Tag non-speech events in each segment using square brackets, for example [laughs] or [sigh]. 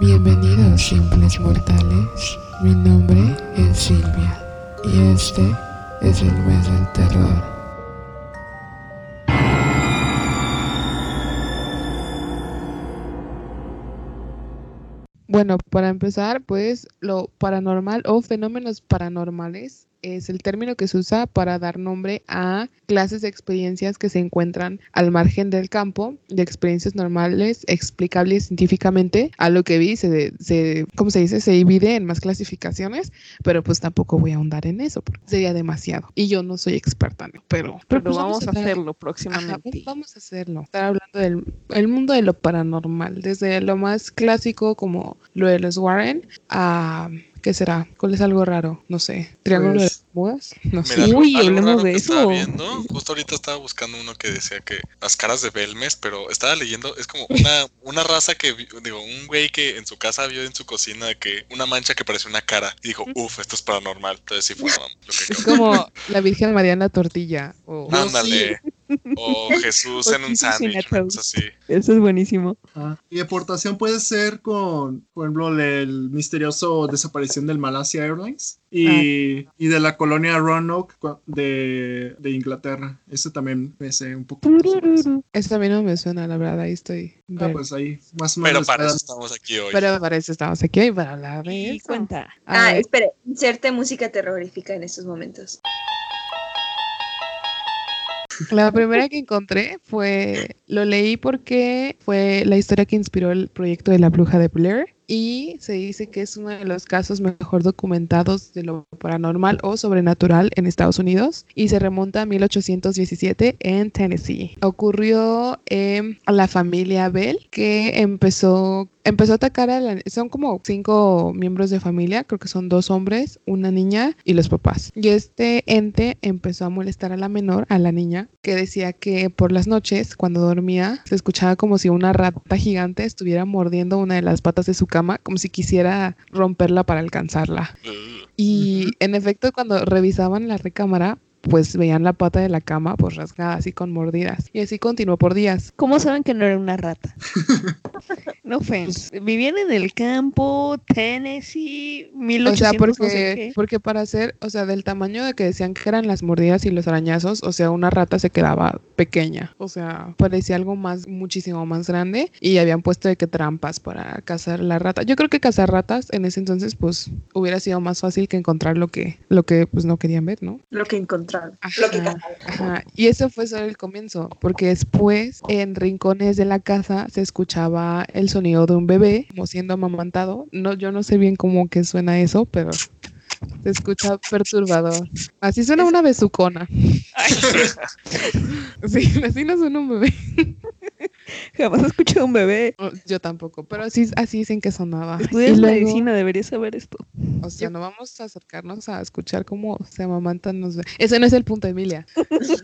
Bienvenidos simples mortales, mi nombre es Silvia y este es el mes del terror. Bueno, para empezar, pues lo paranormal o fenómenos paranormales es el término que se usa para dar nombre a clases de experiencias que se encuentran al margen del campo de experiencias normales explicables científicamente. A lo que vi, se, se, ¿cómo se dice? Se divide en más clasificaciones, pero pues tampoco voy a ahondar en eso porque sería demasiado. Y yo no soy experta, ¿no? pero, pero, pues vamos, a, hacerlo próximamente. vamos a hacerlo. Estar hablando del el mundo de lo paranormal, desde lo más clásico como lo de los Warren a ¿Qué será? ¿Cuál es algo raro? No sé. ¿Triángulo de No sé. Uy, hablemos de eso. Viendo, justo ahorita estaba buscando uno que decía que las caras de Belmes, pero estaba leyendo, es como una, una raza que, digo, un güey que en su casa vio en su cocina que una mancha que parece una cara y dijo, uff, esto es paranormal. Entonces sí fue lo que Es como la Virgen María en la tortilla. O... Ándale. O Jesús en un [laughs] sándwich, así. Eso es buenísimo. Ah, y aportación puede ser con, por ejemplo, el misterioso desaparición del Malasia Airlines y, ah. y de la colonia Roanoke de, de Inglaterra. Eso también me sé un poco. Eso también no me suena, la verdad, ahí estoy. Ah, pues ahí, más o menos. Pero para eso estamos aquí hoy. Pero para eso estamos aquí hoy, para hablar de eso. Cuenta. Ah, espere, inserte música terrorífica en estos momentos. La primera que encontré fue, lo leí porque fue la historia que inspiró el proyecto de la bruja de Blair y se dice que es uno de los casos mejor documentados de lo paranormal o sobrenatural en Estados Unidos y se remonta a 1817 en Tennessee. Ocurrió a la familia Bell que empezó empezó a atacar a la... Son como cinco miembros de familia, creo que son dos hombres, una niña y los papás. Y este ente empezó a molestar a la menor, a la niña, que decía que por las noches, cuando dormía, se escuchaba como si una rata gigante estuviera mordiendo una de las patas de su cama como si quisiera romperla para alcanzarla. Y en efecto, cuando revisaban la recámara, pues veían la pata de la cama pues rasgada así con mordidas. Y así continuó por días. ¿Cómo saben que no era una rata? [laughs] no offense. Vivían en el campo, Tennessee, 1800. O sea, porque, porque para hacer, o sea, del tamaño de que decían que eran las mordidas y los arañazos, o sea, una rata se quedaba pequeña. O sea, parecía algo más, muchísimo más grande. Y habían puesto de que trampas para cazar la rata. Yo creo que cazar ratas en ese entonces, pues, hubiera sido más fácil que encontrar lo que, lo que pues no querían ver, ¿no? Lo que encontraron y eso fue solo el comienzo, porque después en rincones de la casa se escuchaba el sonido de un bebé como siendo amamantado. No, yo no sé bien cómo que suena eso, pero [laughs] se escucha perturbador. Así suena una besucona. [laughs] sí, así no suena un bebé. [laughs] Jamás escuché un bebé. Oh, yo tampoco, pero así, así dicen que sonaba. Estudias medicina, deberías saber esto. O sea, no vamos a acercarnos a escuchar cómo se amamantan los Ese no es el punto, Emilia.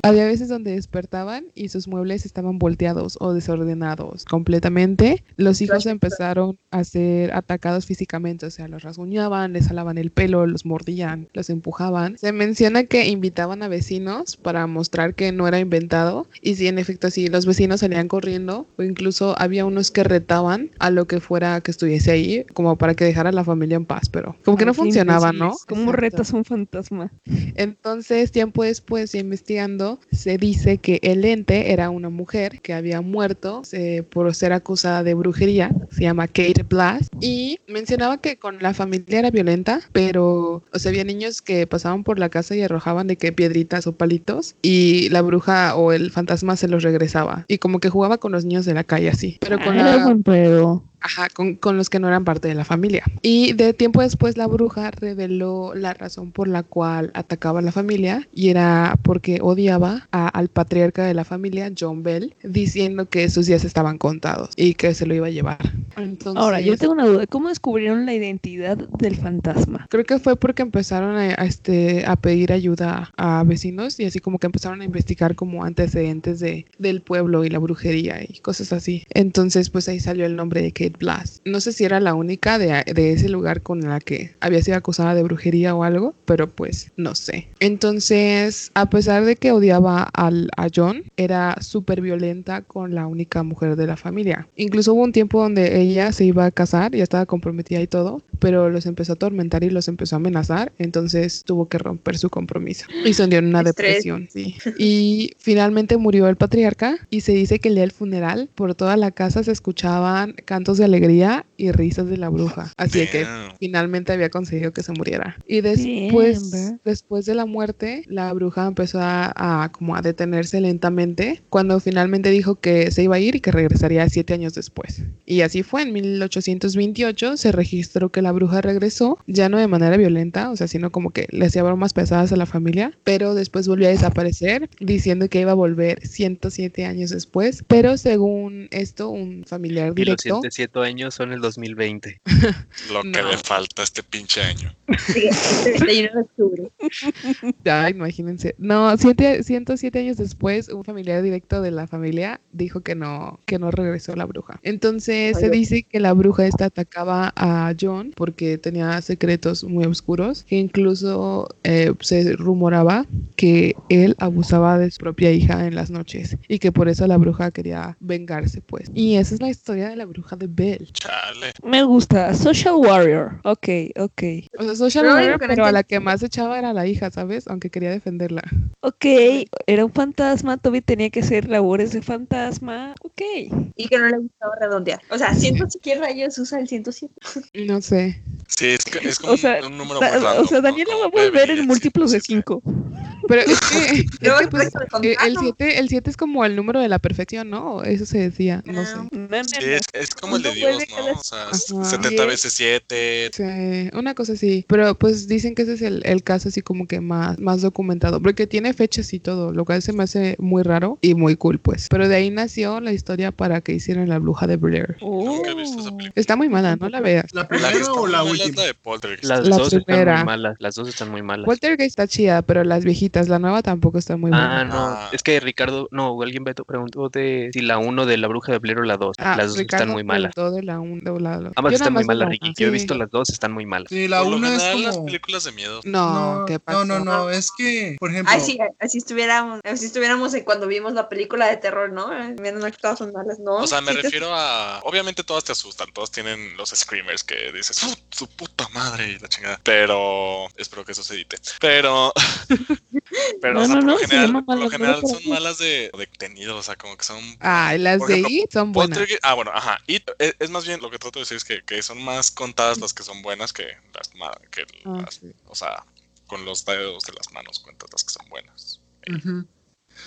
Había veces donde despertaban y sus muebles estaban volteados o desordenados completamente. Los hijos empezaron a ser atacados físicamente, o sea, los rasguñaban, les alaban el pelo, los mordían, los empujaban. Se menciona que invitaban a vecinos para mostrar que no era inventado y si en efecto sí, los vecinos salían corriendo o incluso había unos que retaban a lo que fuera que estuviese ahí, como para que dejara a la familia en paz, pero como que no funcionaba, ¿no? Como retas un fantasma. Entonces, tiempo después, investigando, se dice que el ente era una mujer que había muerto por ser acusada de brujería, se llama Kate Blas, y mencionaba que con la familia era violenta, pero, o sea, había niños que pasaban por la casa y arrojaban de que piedritas o palitos, y la bruja o el fantasma se los regresaba, y como que jugaba con los niños de la calle así. Pero con la... buen pedo. Ajá, con, con, los que no eran parte de la familia. Y de tiempo después la bruja reveló la razón por la cual atacaba a la familia y era porque odiaba al patriarca de la familia, John Bell, diciendo que sus días estaban contados y que se lo iba a llevar. Entonces, Ahora, yo tengo una duda, ¿cómo descubrieron la identidad del fantasma? Creo que fue porque empezaron a, este, a pedir ayuda a vecinos y así como que empezaron a investigar como antecedentes de, del pueblo y la brujería y cosas así. Entonces, pues ahí salió el nombre de Kate Blas. No sé si era la única de, de ese lugar con la que había sido acusada de brujería o algo, pero pues no sé. Entonces, a pesar de que odiaba al, a John, era súper violenta con la única mujer de la familia. Incluso hubo un tiempo donde ella se iba a casar, ya estaba comprometida y todo, pero los empezó a atormentar y los empezó a amenazar, entonces tuvo que romper su compromiso y se hundió en una depresión. Sí. Y finalmente murió el patriarca y se dice que el día del funeral por toda la casa se escuchaban cantos de alegría y risas de la bruja. Así Damn. que finalmente había conseguido que se muriera. Y después, después de la muerte, la bruja empezó a, a, como a detenerse lentamente cuando finalmente dijo que se iba a ir y que regresaría siete años después. Y así fue, en 1828 se registró que la bruja regresó, ya no de manera violenta, o sea, sino como que le hacía bromas pesadas a la familia, pero después volvió a desaparecer diciendo que iba a volver 107 años después, pero según esto, un familiar directo completo año son el 2020. [laughs] Lo que no. le falta a este pinche año. Sí, el 31 de octubre. [laughs] Ya, imagínense. No, siete, 107 años después, un familiar directo de la familia dijo que no, que no regresó la bruja. Entonces Ay, se dice que la bruja esta atacaba a John porque tenía secretos muy oscuros. E incluso eh, se rumoraba que él abusaba de su propia hija en las noches y que por eso la bruja quería vengarse, pues. Y esa es la historia de la bruja de Bell. Chale. Me gusta, Social Warrior. Ok, ok. O sea, Social Warrior, pero a la que más echaba era la hija, ¿sabes? Aunque quería defenderla. Ok, era un fantasma, Toby tenía que hacer labores de fantasma. Ok. Y que no le gustaba redondear. O sea, siento ¿qué rayos usa el 107? [laughs] No sé. Sí, es, es como O sea, un, un número da- muy o sea, Como va a volver en múltiplos de siete, 5. Pero es [laughs] que, es que, el pues, eh, el ¿no? 7 el siete es como el número de la perfección, ¿no? Eso se decía, no sé. No, no, Sí, no. es, es como el de Dios, ¿no? O sea, Ajá. 70 veces 7. Sí, una cosa así. Pero pues dicen que ese es el, el caso así como que más, más documentado. Porque tiene fechas y todo, lo cual se me hace muy raro y muy cool, pues. Pero de ahí nació la historia para que hicieran la bruja de Blair. Nunca he visto esa Oh. película. Está muy mala, no la veas. ¿La La primera está o la mala última? la de Poltergeist. Las La dos están primera. muy malas. Las dos están muy malas. Poltergeist está chida, pero las viejitas, la nueva tampoco está muy buena. Ah, no. Ah. Es que Ricardo, no, alguien me preguntó de si la 1 de la bruja de Blair o la 2. Ah, las dos Ricardo están muy malas. Preguntó de la un- de la dos. Ambas Yo están muy malas, la Ricky. Yo he visto las dos, están muy malas. Sí, la Por lo una es las películas de miedo. No, No, ¿qué no, no, no, es que, por ejemplo, Ay, sí, así estuviéramos, así estuviéramos cuando vimos la película de terror, ¿no? Miren, no que todas son malas, ¿no? O sea, me Sí te- refiero a. Obviamente todas te asustan, todos tienen los screamers que dices, "Su- su puta madre y la chingada. Pero. Espero que eso se edite. Pero. [laughs] Pero, No, o sea, no, por no, lo general, por lo general son malas de, de tenido, o sea, como que son. Ah, las de ejemplo, It son buenas. Ah, bueno, ajá. Y es, es más bien lo que trato de decir es que, que son más contadas las que son buenas que las que Ah, las- sí. o sea, con los dedos de las manos cuentas las que son buenas.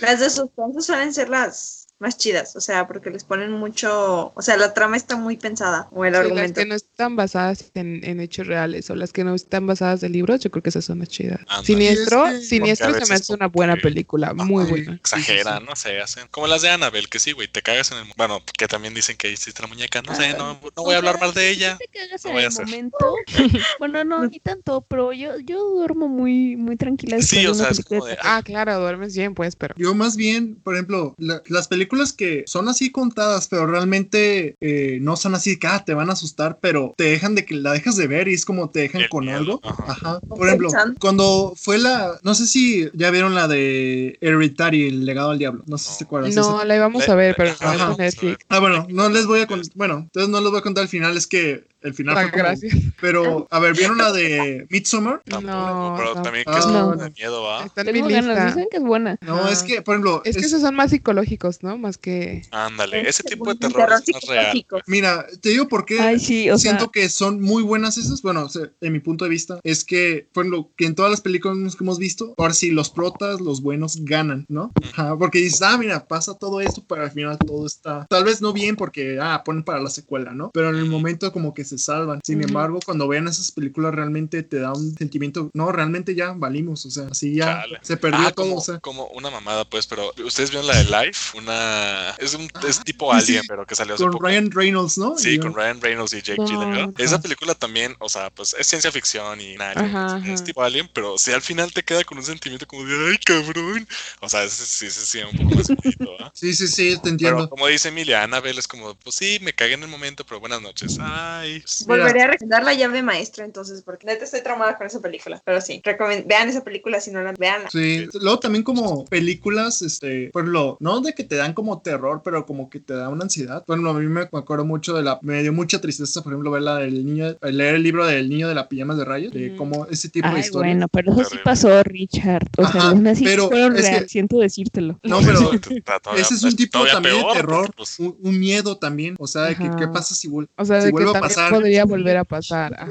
Las de suspenso suelen ser las más chidas, o sea, porque les ponen mucho, o sea, la trama está muy pensada, o el Sí, las argumento. que no están basadas en, en hechos reales o las que no están basadas en libros, yo creo que esas son las chidas. Ándale. Siniestro, Sí, es que- Siniestro a se me hace una buena que- película, muy buena. Exageran, no sé, hacen. Como las de Annabelle, que sí, güey, te cagas en el. Bueno, que también dicen que hiciste la muñeca, no sé, no, no voy a hablar mal de ella. Te cagas No en voy a el hacer. momento. [laughs] bueno, no, ni [laughs] tanto, pero yo, yo duermo muy, muy tranquila. Sí, o sea, es como de de. Ah, claro, duermes bien, pues, pero. Yo más bien, por ejemplo, la- las películas que son así contadas, pero realmente eh, no son así que ah, te van a asustar, pero te dejan de que la dejas de ver y es como te dejan El con miedo, algo. ajá. Ajá. Por ejemplo, cuando fue la, no sé si ya vieron la de Hereditary, el legado al diablo, no sé si te acuerdas. No, Esa- la íbamos a ver, pero no. Netflix. Ah, bueno, no les voy a contar, bueno, entonces no les voy a contar el final, es que el final Ah, fue como- gracias. Pero, a ver, ¿vieron la de Midsommar? No, pero no. también que Ah, es no. de miedo, ¿va? Está en mi Tengo ganas, lista. dicen que es buena. No, es que, por ejemplo, Es que es- esos son más psicológicos, ¿no? Más que. Ándale, ese tipo de terror, es más real. mira, te digo por qué Ay, sí, o sea, siento que son muy buenas esas. Bueno, o sea, en mi punto de vista, es que, por ejemplo, que en todas las películas que hemos visto, ahora sí, los protas, los buenos ganan, ¿no? Ajá, porque dices, ah, mira, pasa todo esto, pero al final todo está, tal vez no bien porque, ah, ponen para la secuela, ¿no? Pero en el momento como que se salvan. Sin embargo, cuando vean esas películas realmente te da un sentimiento, no, realmente ya valimos, o sea, así ya se perdió ah, todo. Como, o sea. como una mamada, pues, pero ustedes vieron la de Life, una es un es tipo Alien, pero que salió hace con poco. Ryan Reynolds, ¿no? Sí, con Ryan Reynolds y Jake Gyllenhaal. Esa película también, o sea, pues es ciencia ficción y nada, Ajá, es, tipo Alien, pero si al final te queda con un sentimiento como de ay cabrón. O sea, ese sí, ese sí, un poco más bonito, ¿ah? [laughs] Sí, sí, sí, te Pero entiendo. como dice Emilia, Annabelle es como, pues sí, me cagué en el momento, pero buenas noches. Ay. Mira. Volveré a recomendar la llave maestra entonces, porque neta estoy traumada con esa película. Pero sí, vean esa película si no la vean. Sí, luego también como películas, este, por lo, no de que te dan como terror, pero como que te da una ansiedad. Bueno, a mí me acuerdo mucho de la, me dio mucha tristeza, por ejemplo, ver la del niño, leer el libro del niño de la pijama de rayos, de Ujú. cómo ese tipo de Ay, historias. bueno, pero eso sí pasó, Richard. O sea, Ajá, aún así pero fueron es que- real, siento decírtelo. No, pero [laughs] ese es un tipo también peor, de terror, pues, un, un miedo también, o sea, de que qué pasa si, O sea, si de que vuelve a pasar. Podría volver a pasar. ajá.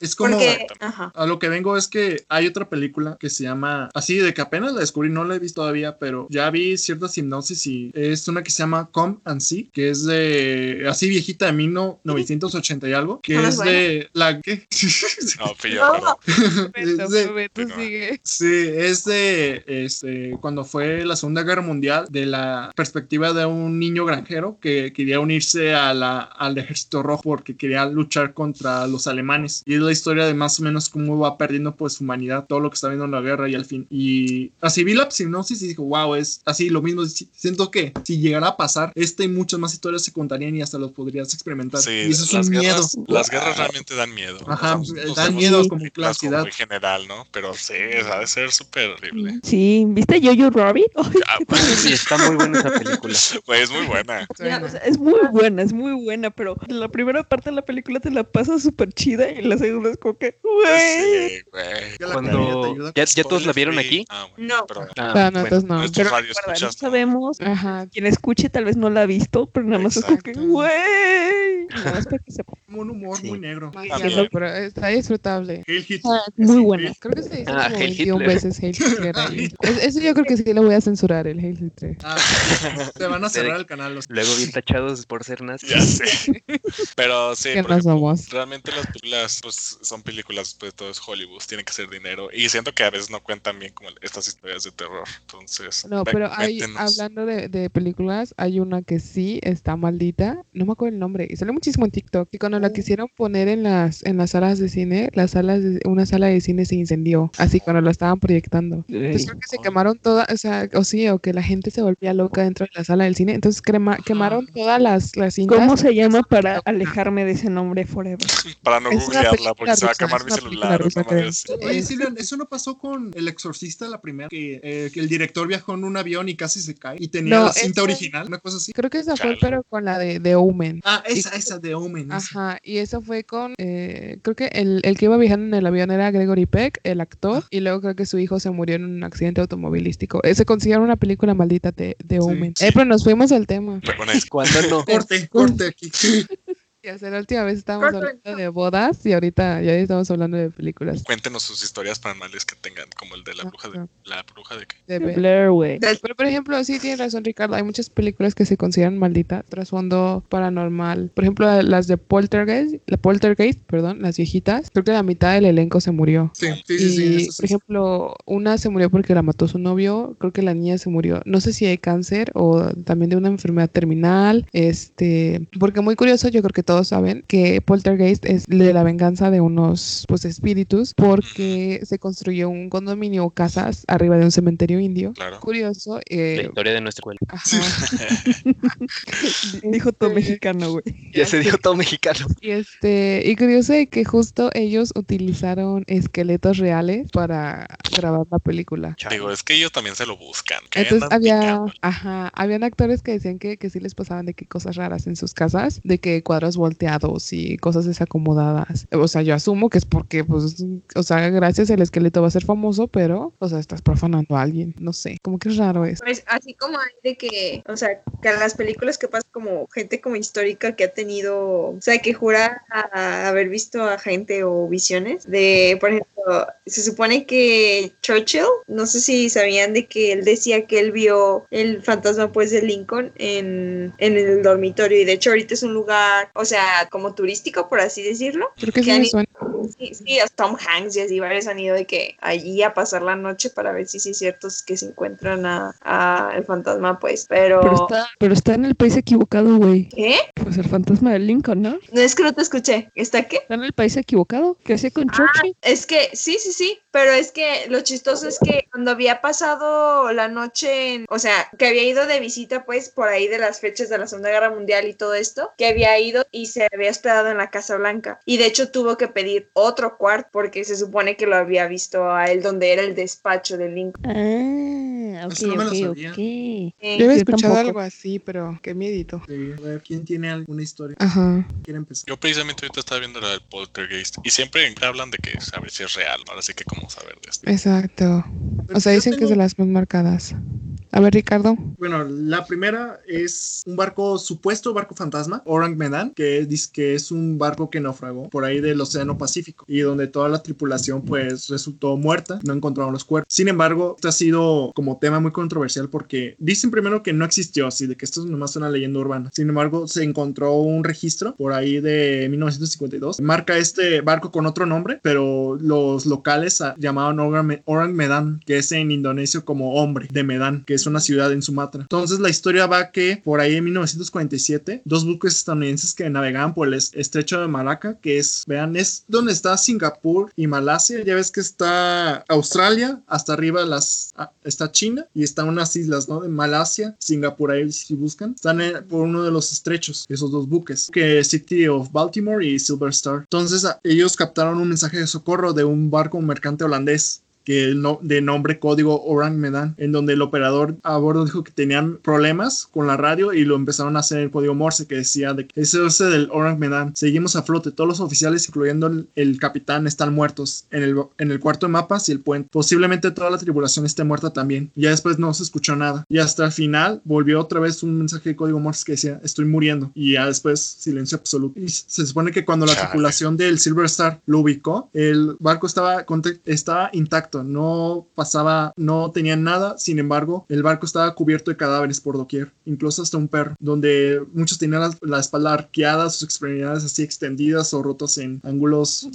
Es como, Porque, ajá. A lo que vengo es que hay otra película que se llama, así de que apenas la descubrí, no la he visto todavía, pero ya vi ciertas hipnosis y es una que se llama Come and See, que es de, así viejita de 1980 y algo, que Ah, es bueno. de la que... [laughs] No. Beto, de- Beto, sigue. Sí, es de este, cuando fue la Segunda Guerra Mundial, de la perspectiva de un niño granjero que quería unirse a la, al ejército rojo porque quería luchar contra los alemanes. Y es la historia de más o menos cómo va perdiendo pues su humanidad, todo lo que está viendo en la guerra y al fin. Y así vi la hipnosis y dijo, wow, es así lo mismo. Si- Siento que si llegara a pasar, esta y muchas más historias se contarían y hasta los podrías experimentar. Sí, y eso es las un miedo. guerras, las guerras realmente dan miedo. Ajá, O sea, dan nos miedo como claridad. muy general, ¿no? Pero sí, ha de ser súper horrible. Sí, ¿viste Jojo Rabbit? [laughs] Ah, Sí, está muy buena esa película. [laughs] Güey, es muy buena. ya, o sea, es muy buena, es muy buena, pero la primera parte de la película te la pasa súper chida y la segunda es como que, güey. Sí, güey. Cuando- te ¿Ya, ya todos la vieron aquí? Ah, bueno, No. pero Ah, Ah, no, bueno. entonces no. Pero radio recuerda, no sabemos. Ajá. Quien escuche tal vez no la ha visto, pero nada más es como que, Exacto. güey. Nada más para que sepa. [laughs] como un humor Sí. muy negro. Demasiado, pero está disfrutable. Hail Hitler. Ah, muy buena. Creo que se dice Ah, como Heil 21 Hitler. veces Hail [laughs] Hitler ahí. Es- Eso yo creo que sí lo voy a censurar, el Hail Hitler. Ah, se van a cerrar el canal. los- Luego bien tachados por ser nazis. Ya sé. [laughs] Pero sí, Que somos. realmente las películas, pues son películas, pues todo es Hollywood, tienen que ser dinero. Y siento que a veces no cuentan bien como estas historias de terror. Entonces, No, pero hay, hablando de, de películas, hay una que sí está maldita, no me acuerdo el nombre, y salió muchísimo en TikTok, y cuando la quisieron poner en las, en las salas de cine, las salas de- una sala de cine se incendió, así cuando la estaban proyectando. Entonces creo que se quemaron todas, o sea, o sí, o que la gente se volvía loca dentro de la sala del cine, entonces crema- quemaron todas las, las cintas. ¿Cómo se llama para alejarme de ese nombre forever? Para no Es googlearla, porque se va a quemar mi celular. Oye, Silvian, eso no pasó con El Exorcista, la primera, que, eh, que el director viajó en un avión y casi se cae y tenía No, la cinta esa- original, una cosa así. Creo que esa fue, pero con la de, de Omen. Ah, esa, esa de Omen. esa. Ajá, y eso fue con, eh, creo que el, el que iba viajando en el avión era Gregory Peck, el actor, y luego creo que su hijo se murió en un accidente automovilístico. Eh, se consiguieron una película maldita de, de Omen. sí. Eh, pero nos fuimos al tema. Bueno, es- ¿Cuándo no? Corte, [laughs] corte aquí. Ya sé, la última vez estábamos hablando de bodas y ahorita ya estamos hablando de películas. cuéntenos sus historias paranormales que tengan, como el de la bruja de... ¿La bruja de qué? De. Blair Witch. Pero por ejemplo, sí tienes razón Ricardo, hay muchas películas que se consideran malditas, trasfondo paranormal. Por ejemplo, las de Poltergeist, la Poltergeist, perdón, las viejitas, creo que la mitad del elenco se murió. Sí, sí, y, sí. por ejemplo, una se murió porque la mató su novio, creo que la niña se murió, no sé si de cáncer o también de una enfermedad terminal, este, porque muy curioso, yo creo que todos saben que Poltergeist es de la venganza de unos pues espíritus porque se construyó un condominio o casas arriba de un cementerio indio. Claro. Curioso, La eh, historia de nuestra escuela. [laughs] Dijo todo Este, mexicano, güey. Ya se dijo todo mexicano. Y este, y curioso de que justo ellos utilizaron esqueletos reales para grabar la película. Digo, es que ellos también se lo buscan. que Entonces había, picando. ajá, habían actores que decían que, que sí les pasaban de que cosas raras en sus casas, de que cuadros volteados y cosas desacomodadas. O sea, yo asumo que es porque, pues, o sea, gracias el esqueleto va a ser famoso, pero, o sea, estás profanando a alguien. No sé, como que es raro eso. Pues así como hay de que, o sea, que en las películas que pasa como gente como histórica que ha tenido, o sea, que jura a- haber visto a gente o visiones de, por ejemplo, se supone que Churchill, no sé si sabían de que él decía que él vio el fantasma pues de Lincoln en, en el dormitorio y de hecho ahorita es un lugar, o sea, sea, como turístico, por así decirlo. Creo que, que sí han. Sí, Tom Hanks y así varios han ido de que allí a pasar la noche para ver si sí es cierto que se encuentran a, a el fantasma, pues. Pero, Pero está, pero está en el país equivocado, güey. ¿qué? Pues el fantasma de Lincoln, ¿no? No es que no te escuché. ¿Está qué? Está en el país equivocado. ¿Qué hacía con Churchill? Es que sí, sí, sí, pero es que lo chistoso es que cuando había pasado la noche, en- o sea, que había ido de visita pues por ahí de las fechas de la Segunda Guerra Mundial y todo esto, que había ido y se había hospedado en la Casa Blanca y de hecho tuvo que pedir otro cuarto porque se supone que lo había visto a él donde era el despacho de Lincoln. Ah, ok, Eso no me lo ok, sabía. ok. Eh, Yo había escuchado tampoco. algo así, pero qué miedito. Sí, a ver, ¿quién tiene alguna historia? Ajá. ¿Quiere empezar? Yo precisamente ahorita estaba viendo la del poltergeist y siempre hablan de que saber si es real, ahora sí que cómo saber de esto. Exacto. O sea, dicen que es tengo- de las más marcadas. A ver, Ricardo. Bueno, la primera es un barco, supuesto barco fantasma, Orang Medan, que dice que es un barco que naufragó por ahí del Océano Pacífico y donde toda la tripulación pues resultó muerta, no encontraron los cuerpos. Sin embargo, este ha sido como tema muy controversial porque dicen primero que no existió, así de que esto es nomás una leyenda urbana. Sin embargo, se encontró un registro por ahí de 1952. Marca este barco con otro nombre, pero los locales llamaban Orang Medan, que es en indonesio como hombre de Medan, que es una ciudad en Sumatra. Entonces la historia va que por ahí en 1947, dos buques estadounidenses que navegaban por el es- estrecho de Malaca, que es, vean, es donde está Singapur y Malasia. Ya ves que está Australia, hasta arriba las, ah, está China y están unas islas, ¿no? De Malasia, Singapur, ahí si buscan. Están por uno de los estrechos, esos dos buques, que City of Baltimore y Silver Star. Entonces ellos captaron un mensaje de socorro de un barco mercante holandés que el no- de nombre código Orang Medan, en donde el operador a bordo dijo que tenían problemas con la radio y lo empezaron a hacer el código Morse que decía de que ese es del Orang Medan. Seguimos a flote, todos los oficiales, incluyendo el, el capitán, están muertos en el, en el cuarto de mapas y el puente. Posiblemente toda la tripulación esté muerta también. Ya después no se escuchó nada. Y hasta el final volvió otra vez un mensaje de código Morse que decía estoy muriendo. Y ya después silencio absoluto. Y se supone que cuando la tripulación del Silver Star lo ubicó, el barco estaba intacto, no pasaba, no tenía nada, sin embargo, el barco estaba cubierto de cadáveres por doquier, incluso hasta un perro, donde muchos tenían la, la espalda arqueada, sus extremidades así extendidas o rotas en ángulos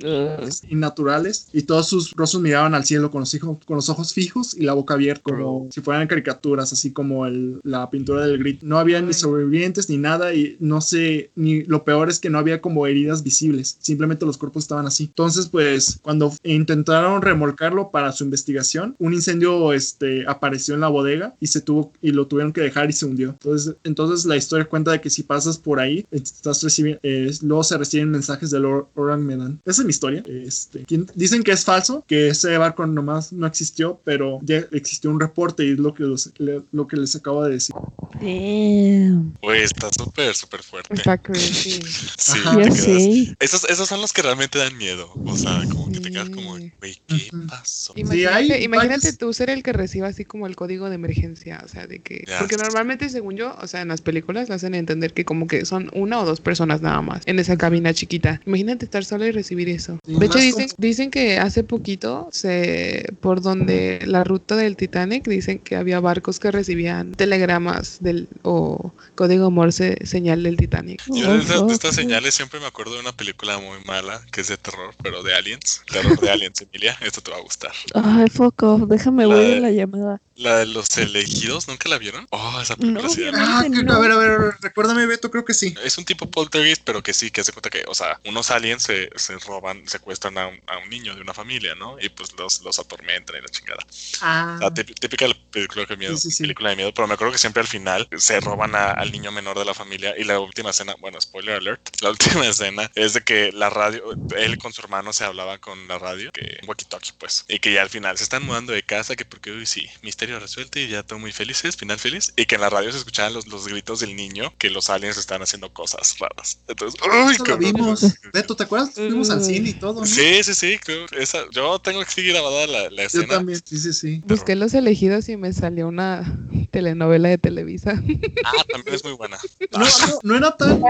innaturales y todos sus rostros miraban al cielo con los, hijos, con los ojos fijos y la boca abierta como si fueran caricaturas así como el- la pintura del grit no había ni sobrevivientes ni nada y no sé ni lo peor es que no había como heridas visibles simplemente los cuerpos estaban así. Entonces pues cuando intentaron remolcarlo para su investigación un incendio este apareció en la bodega y se tuvo y lo tuvieron que dejar y se hundió entonces entonces la historia cuenta de que si pasas por ahí estás recibiendo luego se reciben mensajes del Or- Orang Medan esa es mi historia este dicen que es falso que ese barco nomás no existió pero ya existió un reporte y es lo que los- le- lo que les acabo de decir Damn. Güey, está súper, súper fuerte. Está crazy. [laughs] Sí, Ajá. sé. Esos, esos son los que realmente dan miedo. O sea, como que te quedas como, Sí. güey, ¿qué Ujú. pasó? Imagínate, hay imagínate varios- tú ser el que reciba así como el código de emergencia, o sea, de que... Porque normalmente, según yo, o sea, en las películas hacen entender que como que son una o dos personas nada más en esa cabina chiquita. Imagínate estar sola y recibir eso. Sí, de hecho, dicen, como- dicen que hace poquito, se por donde la ruta del Titanic, dicen que había barcos que recibían telegramas del o código Morse señal del Titanic. Yo Oh, de, estas- de fuck. estas señales siempre me acuerdo de una película muy mala que es de terror, pero de aliens. Terror de aliens, Emilia. Esto te va a gustar. Ay, fuck off. Déjame La voy a la llamada. La de los elegidos, ¿nunca la vieron? Oh, esa película No, ah, no. a ver a ver recuérdame Beto creo que sí Es un tipo poltergeist, pero que sí, que hace cuenta que, o sea, unos aliens se, se roban, secuestran a un, a un niño de una familia, ¿no? Y pues los, los atormentan y la chingada. ah O sea, típ- típica la película de miedo, Sí, sí, sí. película de miedo, pero me acuerdo que siempre al final se roban a- al niño menor de la familia y la última escena, bueno, spoiler alert, [laughs] la última escena es de que la radio, él con su hermano se hablaba con la radio, que un walkie-talkie pues, y que ya al final se están mudando de casa, que porque uy sí, misterio resuelto y ya todo muy felices, final feliz, y que en la radio se escuchaban los, los gritos del niño, que los aliens están haciendo cosas raras. Entonces, uy, eso lo vimos ¿te acuerdas? fuimos al cine y todo ¿no? Sí, sí, sí, esa, yo tengo que seguir grabada la, la yo escena. también sí sí sí Busqué los elegidos y me salió una telenovela de Televisa. Ah, también es muy buena. No, no, no era tan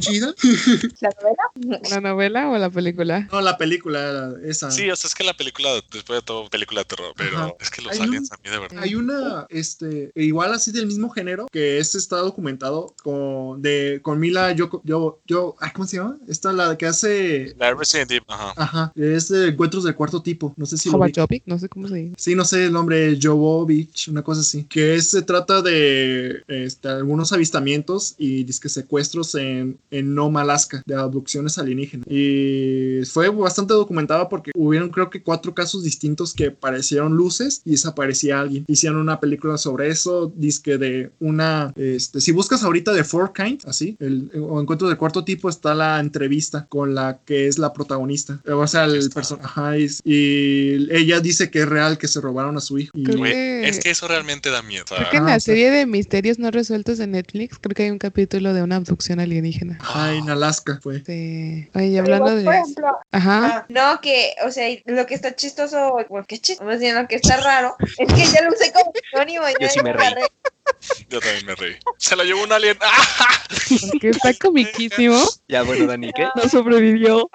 chida. ¿La novela? ¿La novela o la película? No, la película esa. Sí, o sea, es que la película, después de todo, película de terror, pero Ajá. es que los Hay aliens un- a mí de verdad. Hay una, este, igual así del mismo género, que este está documentado con, de, con Mila, yo, yo, yo, ay, ¿cómo se llama? Esta la que hace, La Resident Evil, ajá. ajá, es de Encuentros del Cuarto Tipo, no sé si no sé cómo se dice. Sí, no sé el nombre, Jovovich, una cosa así. Que es- se trata de este, algunos avistamientos y disque secuestros en, en Nome, Alaska, de abducciones alienígenas. Y fue bastante documentada porque hubieron creo que cuatro casos distintos que parecieron luces y desaparecía alguien. Hicieron una película sobre eso, disque de una, este, si buscas ahorita de Four Kind, así, el, o Encuentro del Cuarto Tipo, está la entrevista con la que es la protagonista. O sea, el personaje. Y, y ella dice que es real que se robaron a su hijo. Y- que- es que eso realmente da miedo. Creo que en Ajá, la sí. serie de misterios no resueltos de Netflix, creo que hay un capítulo de una abducción alienígena. Ajá, en Alaska fue. Este, Oye, hablando Igual, Por de... ejemplo, Ajá. ah, no, que, o sea, lo que está chistoso, bueno, que chistoso, más bien lo que está raro, es que ya lo usé como sinónimo. y Yo sí me reí. Yo también me reí. Se la llevó un alien. ¡Ah! Porque está comiquísimo. Ya, bueno, Dani, ¿qué? No sobrevivió.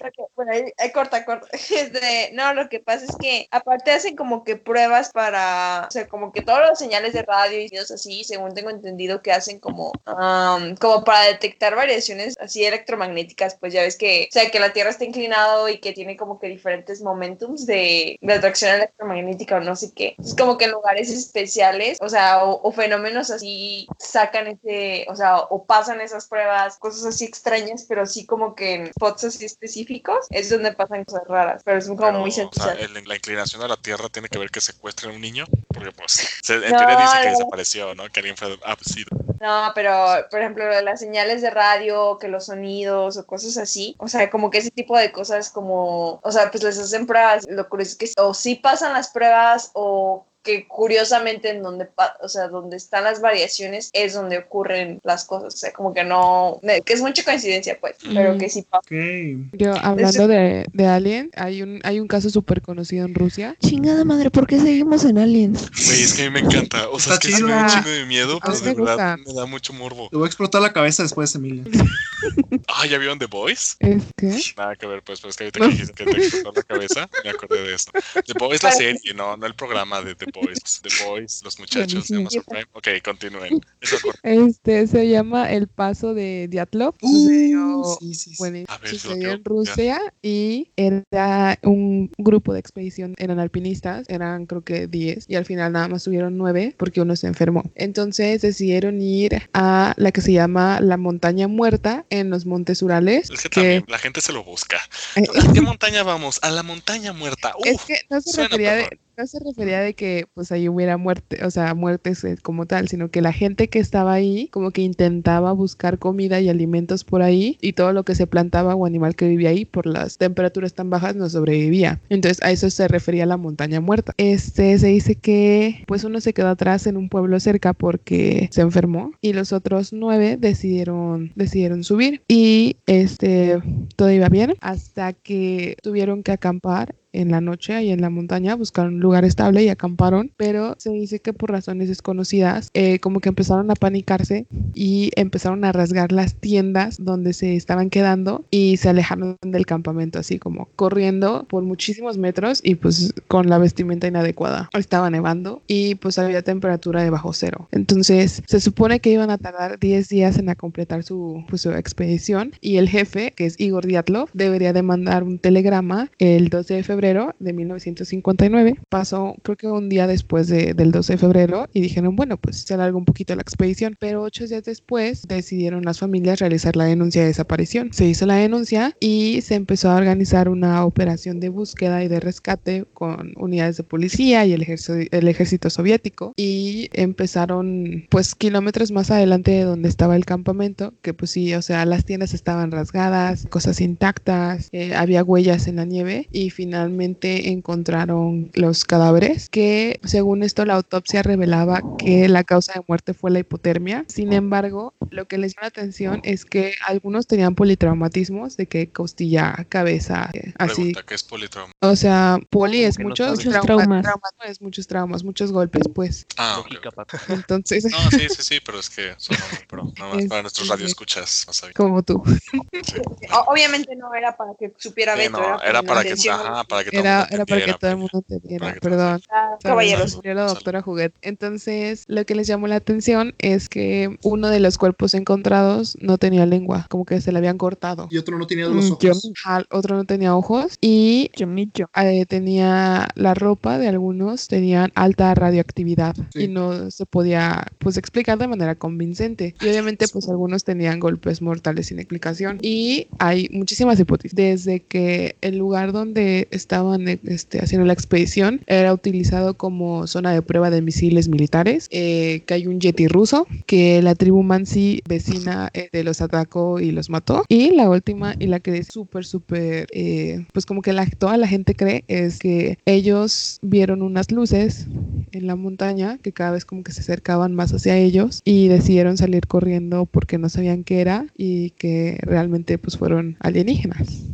Ok, Bueno, ahí corta, corta. [laughs] Este, no, lo que pasa es que aparte hacen como que pruebas para, o sea, como que todos los señales de radio y cosas así, según tengo entendido que hacen como, am, como para detectar variaciones así electromagnéticas, pues ya ves que, o sea, que la Tierra está inclinado y que tiene como que diferentes momentums de, de atracción electromagnética o no sé qué. Es como que en lugares especiales, o sea, o, o fenómenos así sacan ese, o sea, o pasan esas pruebas, cosas así extrañas, pero sí como que en spots así específicos es donde pasan cosas raras, pero es como Pero, muy o sea, el- la inclinación a la Tierra tiene que ver que secuestren a un niño. Porque, pues, se, en No, teoría dice que desapareció, ¿no? Que alguien fue abducido. No, pero por ejemplo, las señales de radio, que los sonidos o cosas así, o sea, como que ese tipo de cosas como, o sea, pues les hacen pruebas, lo curioso es que o sí pasan las pruebas o que curiosamente en donde, o sea, donde están las variaciones es donde ocurren las cosas, o sea, como que no, que es mucha coincidencia, pues, pero Mm. que sí pasa. Ok. Yo, hablando de, de Alien, hay un, hay un caso súper conocido en Rusia. Chingada madre, ¿por qué seguimos en Aliens? Güey, es que a mí me encanta. O sea, es que sí me da un chingo de miedo, pero de verdad gusta. me da mucho morbo. Te voy a explotar la cabeza después, Emilia. [laughs] Ah, ¿ya vieron The Boys? Es que... Nada que ver, pues, pero es que ahorita que dijiste que te [laughs] explotó la cabeza, me acordé de eso. The Boys, la serie, no, no el programa de The Boys. The Boys, los muchachos de Amazon Prime. Ok, continúen. Este se llama El Paso de Diatlov. Uh, sí, sí, sí. bueno, A ver, sucedió en Rusia y era un grupo de expedición, eran alpinistas, eran creo que 10 y al final nada más tuvieron 9 porque uno se enfermó. Entonces decidieron ir a la que se llama la montaña muerta en los montes Urales. Es que que- también la gente se lo busca. eh, ¿A qué [laughs] montaña vamos? A la montaña muerta. Es Uf, que no se refería de. No se refería de que pues ahí hubiera muerte, o sea, muertes eh, como tal, sino que la gente que estaba ahí como que intentaba buscar comida y alimentos por ahí y todo lo que se plantaba o animal que vivía ahí por las temperaturas tan bajas no sobrevivía. Entonces a eso se refería la montaña muerta. Este se dice que pues uno se quedó atrás en un pueblo cerca porque se enfermó y los otros nueve decidieron decidieron subir y este todo iba bien hasta que tuvieron que acampar en la noche ahí en la montaña, buscaron un lugar estable y acamparon, pero se dice que por razones desconocidas, eh, como que empezaron a panicarse y empezaron a rasgar las tiendas donde se estaban quedando y se alejaron del campamento así como corriendo por muchísimos metros y pues con la vestimenta inadecuada. Estaba nevando y pues había temperatura de bajo cero. Entonces se supone que iban a tardar 10 días en completar su, pues, su expedición y el jefe, que es Igor Diatlov, debería de mandar un telegrama el 12 de febrero de 1959. Pasó creo que un día después de- del 12 de febrero y dijeron, bueno, pues se alarga un poquito la expedición. Pero ocho días después decidieron las familias realizar la denuncia de desaparición. Se hizo la denuncia y se empezó a organizar una operación de búsqueda y de rescate con unidades de policía y el, ejército- el ejército soviético y empezaron pues kilómetros más adelante de donde estaba el campamento, que pues sí, o sea, las tiendas estaban rasgadas, cosas intactas, eh, había huellas en la nieve y finalmente finalmente encontraron los cadáveres, que según esto la autopsia revelaba que la causa de muerte fue la hipotermia. Sin embargo, lo que les llama la atención es que algunos tenían politraumatismos, de que costilla, cabeza, eh, así. ¿qué es politrauma? O sea, poli es que no muchos, traumas, traumas, es muchos traumas, muchos golpes, pues. Ah, ok, Lógica, ok. papá. [laughs] Entonces, No, sí, sí, sí, pero es que son pero [laughs] nada más para nuestros Este- radioescuchas. No sabía. como tú. Sí. Obviamente no era para que supiera Sí, Beto, no, era para que, atención. ajá, para que todo Era, el mundo era para que todo el pues. mundo entendiera, Para que todo- perdón. Ah, caballeros. Yo la doctora Juguet. Entonces, lo que les llamó la atención es que uno de los cuerpos encontrados no tenía lengua, como que se le habían cortado. Y otro no tenía los Mm, ojos. yo- otro no tenía ojos y Chomillo. eh, tenía la ropa de algunos tenían alta radioactividad Sí. y no se podía pues explicar de manera convincente y obviamente pues algunos tenían golpes mortales sin explicación y hay muchísimas hipótesis desde que el lugar donde estaban eh, este, haciendo la expedición era utilizado como zona de prueba de misiles militares eh, que hay un yeti ruso que la tribu Mansi vecina eh, de los atacó y los mató y la última y la que es súper súper eh, pues como que la, toda la gente cree es que ellos vieron unas luces en la montaña que cada vez como que se acercaban más hacia ellos y decidieron salir corriendo porque no sabían qué era y que realmente pues fueron alienígenas.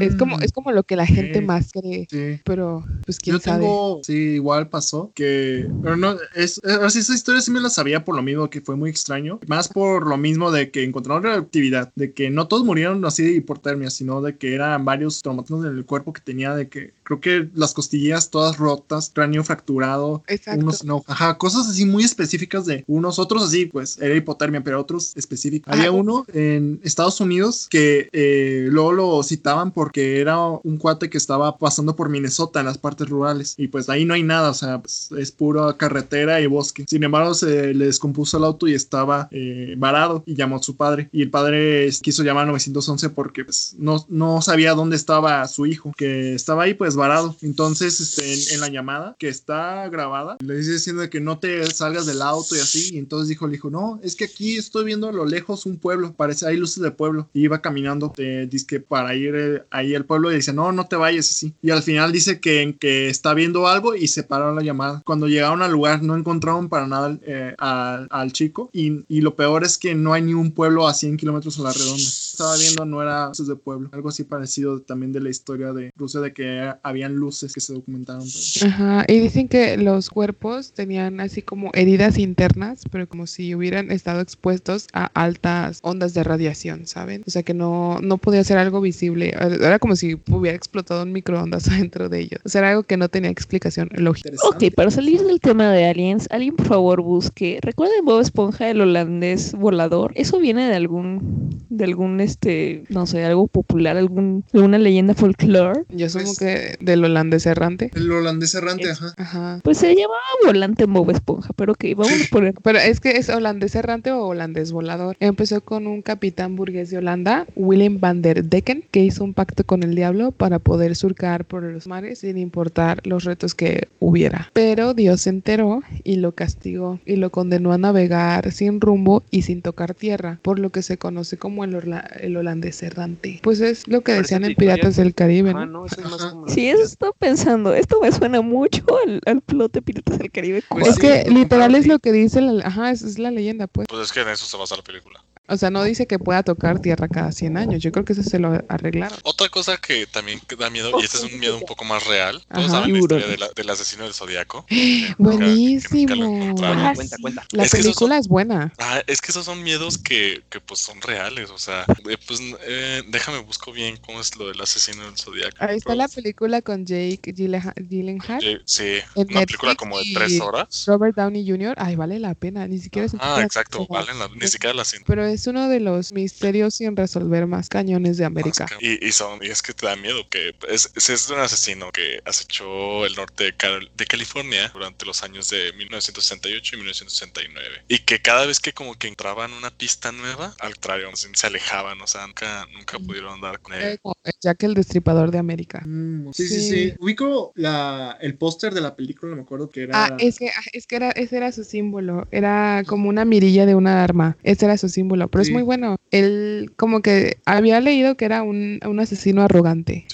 Es como Mm, es como lo que la gente más cree, Sí. pero pues quién Yo sabe. tengo, sí, igual pasó que, pero no, es, sí, esa historia sí me la sabía por lo mismo que fue muy extraño, más por lo mismo de que encontraron radioactividad, de que no todos murieron así de hipotermia, sino de que eran varios traumatismos en el cuerpo que tenía, de que creo que las costillas todas rotas, cráneo fracturado, Exacto. unos no, ajá, cosas así muy específicas de unos, otros así, pues era hipotermia, pero otros específicos. Había uno en Estados Unidos que eh, luego lo citaban porque era un cuate que estaba pasando por Minnesota en las partes rurales y pues ahí no hay nada, o sea, pues, es pura carretera y bosque. Sin embargo, se le descompuso el auto y estaba eh, varado y llamó a su padre y el padre quiso llamar a 911 porque pues, no, no sabía dónde estaba su hijo, que estaba ahí pues varado. Entonces, este, en, en la llamada que está grabada, le dice diciendo que no te salgas del auto y así. Y entonces dijo el hijo, no, es que aquí estoy viendo a lo lejos un pueblo, parece, hay luces de pueblo. Y iba caminando, eh, dizque para ir eh, ahí al pueblo y dice, no, no te vayas así. Y al final dice que, que está viendo algo y se paró la llamada. Cuando llegaron al lugar no encontraron para nada eh, al, al chico. Y, y lo peor es que no hay ni un pueblo a 100 kilómetros a la redonda. Estaba viendo, no era luces de pueblo. Algo así parecido también de la historia de Rusia, de que habían luces que se documentaron. pero- Ajá, y dicen que los cuerpos tenían así como heridas internas, pero como si hubieran estado expuestos a altas ondas de radiación, ¿saben? O sea que no, no podía ser algo visible. Era como si hubiera explotado un microondas [laughs] dentro de ellos. O sea, era algo que no tenía explicación lógica. Ok, para salir del tema de aliens, alguien por favor busque. ¿Recuerdan Bob Esponja, el holandés volador? Eso viene de algún, de algún, este, no sé, algo popular, algún, alguna leyenda folclore. Yo asumo Pues- que del holandés errante. El holandés errante, Es- ajá. Ajá. Pues se llamaba volante en Bob Esponja, pero ok, vamos a poner. Pero es que es holandés errante o holandés volador. Empezó con un capitán burgués de Holanda, Willem van der Decken, que hizo un pacto con el diablo para poder surcar por los mares sin importar los retos que hubiera. Pero Dios se enteró y lo castigó y lo condenó a navegar sin rumbo y sin tocar tierra, por lo que se conoce como el, el holandés errante. Pues es lo que decían en historia- Piratas del Caribe, Ah, ¿no? no, eso es más como. Sí, eso estaba pensando. Esto me suena mucho al, al plot de Piratas del Caribe. Pues es sí, que literal es lo que dice la, ajá, es, es la leyenda, pues. Pues es que en eso se basa la película. O sea, no dice que pueda tocar tierra cada 100 años. Yo creo que eso se lo arreglaron. Otra cosa que también da miedo, y este es un miedo un poco más real. Todos Ajá. saben la historia de la- del asesino del zodiaco. [gasps] Buenísimo. Ah, Cuenta, cuenta. La Es que película es buena. Ah, es que esos son miedos que, que pues son reales, o sea, eh, pues eh, déjame busco bien cómo es lo del asesino del zodiaco. Ahí está la película con Jake Gyllenha- Gyllenhaal, Sí, sí, en una película como de tres horas. Robert Downey Jr. Ay, vale la pena. Ni siquiera es Ah, exacto, valen la, ni siquiera la siento. Pero es uno de los misterios sin resolver más cañones de América. Y, y son, y es que te da miedo que es, es es de un asesino que acechó el norte de, Cal- de California durante los años de 1968 y 1969. Y que cada vez que como que entraban una pista nueva, al contrario, se se alejaban, o sea, nunca, nunca pudieron dar con él. Jack el Destripador de América. Mm, sí, sí, sí, Ubico la, el póster de la película, me acuerdo que era... Ah, es que, ah, es que era, ese era su símbolo, era como una mirilla de una arma, ese era su símbolo, pero es muy bueno. Él como que había leído que era un, un asesino arrogante,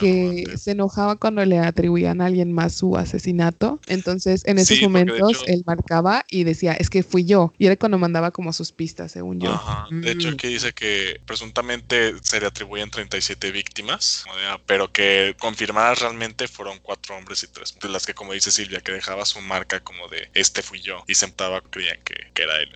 que se enojaba cuando le atribuían a alguien más su asesinato, entonces en esos momentos él marcaba y decía, es que fui yo, y era cuando mandaba como sus pistas, según yo. De hecho, mm. aquí dice que presuntamente se le atribuyen 37 víctimas, pero que confirmadas realmente fueron cuatro hombres y tres, de las que como dice Silvia, que dejaba su marca como de este fui yo, y sentaba creían que, que era él.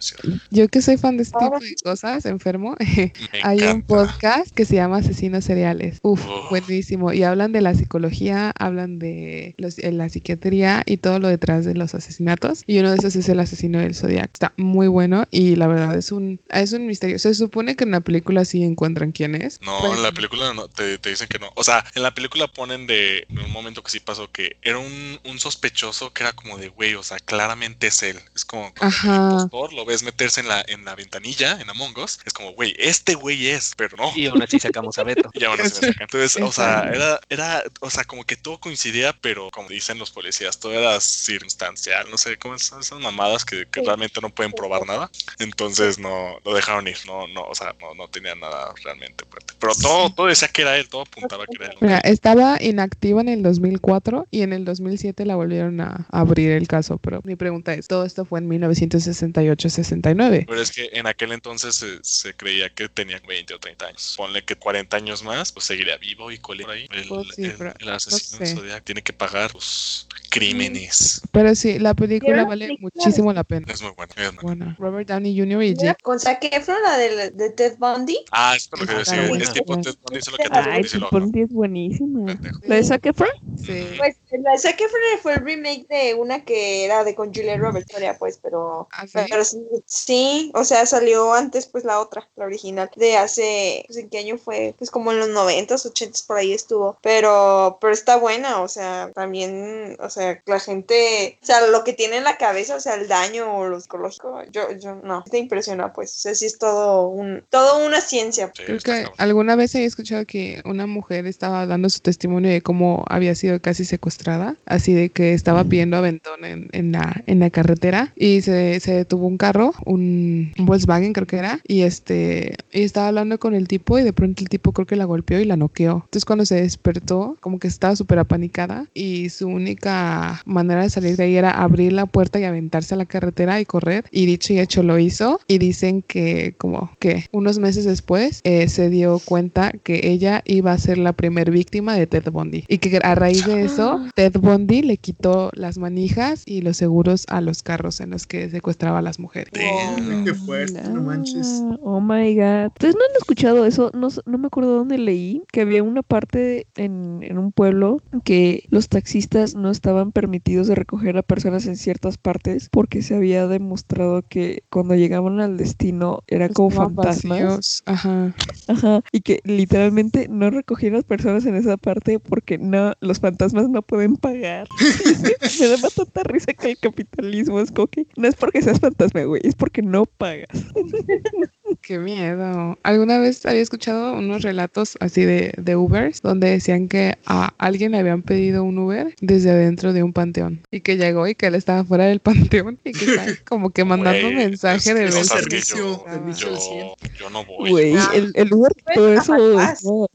Yo que soy fan de este tipo de cosas, enfermo, [laughs] hay un podcast que se llama Asesinos Seriales. Uf, buenísimo. Y hablan de la psicología, hablan de la psiquiatría y todo lo detrás de los asesinatos. Y uno de esos es el asesino del Zodiac. Está muy bueno y la verdad es un, es un misterio. Se supone que en la película sí encuentran quién es. No, en la película no, te, dicen que no. O sea, en la película ponen de un momento que sí pasó que era un, un sospechoso que era como de güey, o sea, claramente es él. Es como Ajá. lo ves meterse en la, en la ventanilla, en Among Us. Es como, güey, este güey es, pero no. Y aún así sacamos a Beto. [laughs] y aún así me sacan. Entonces, o sea, era, era, o sea, como que todo coincidía, pero como dicen los policías, todo era circunstancial. No sé, cómo son esas mamadas que, que realmente no pueden probar nada. Entonces no lo dejaron ir. No, no, o sea, no, no tenía nada realmente fuerte. Pero todo, todo decía que era él, todo apuntaba que era él. Mira, estaba inactiva en el 2004 y en el 2007 la volvieron a abrir el caso. Pero mi pregunta es, todo esto fue en 1968-69. Pero es que en aquel entonces se, creía que tenía 20 o 30 años. Ponle que 40 años más, pues seguiría vivo y colé ahí. El, pues el, asesino tiene que pagar los crímenes. Pero sí, la película vale muchísimo la pena. Es muy buena. Es muy buena. Robert Downey Jr. y Jake. Con Zac Efron, la de, de Ted Bundy. Ah, es lo que decía. Es tipo Ted Bundy, solo que Ted Bundy es buenísima. ¿La de Zac Efron? Sí. Pues la de Zac Efron fue el remake de una que era de con Julia Roberts, pues, pero, ¿Ah, sí? pero sí, sí, o sea, salió antes pues la otra, la original, de hace, pues en qué año fue, pues como en los noventas, ochentas por ahí estuvo, pero, pero está buena, o sea, también, o sea, la gente, o sea, lo que tiene en la cabeza, o sea, el daño o lo psicológico, yo, yo, no, te impresiona, pues, o sea, sí es todo un, todo una ciencia. Creo que alguna vez he escuchado que una mujer estaba dando su testimonio de cómo había sido casi secuestrada, así de que estaba pidiendo aventón en, en la, en la carretera y se, se detuvo un carro, un, Volkswagen creo que era, y este, y estaba hablando con el tipo y de pronto el tipo creo que la golpeó y la noqueó. Entonces cuando se despertó, como que estaba súper apanicada y su única manera de salir de ahí era abrir la puerta y aventarse a la carretera y correr. Y dicho y hecho lo hizo. Y dicen que como que unos meses después eh, se dio cuenta que ella iba a ser la primer víctima de Ted Bundy. Y que a raíz de eso, ah. Ted Bundy le quitó las manijas y los seguros a los carros en los que secuestraba a las mujeres. qué fuerte, no manches. Oh my god. ¿Ustedes no han escuchado eso? No, no me acuerdo dónde leí que había una parte en, en un pueblo que los taxistas no estaban permitidos de recoger a personas en ciertas partes porque se había demostrado que cuando llegaban al destino eran como fantasmas. Ajá. Ajá. Y que literalmente no recogían a las personas en esa parte porque no, los fantasmas no pueden pagar. [laughs] me da tanta risa que el capitalismo es como que no es porque seas fantasma, güey, es porque no pagas. [laughs] [laughs] Qué miedo. ¿Alguna vez había escuchado unos relatos así de, de Ubers donde decían que a alguien le habían pedido un Uber desde adentro de un panteón y que llegó y que él estaba fuera del [laughs] panteón y que está como que mandando un mensaje de ver servicio, yo, no voy. Güey, el, el, Uber todo eso.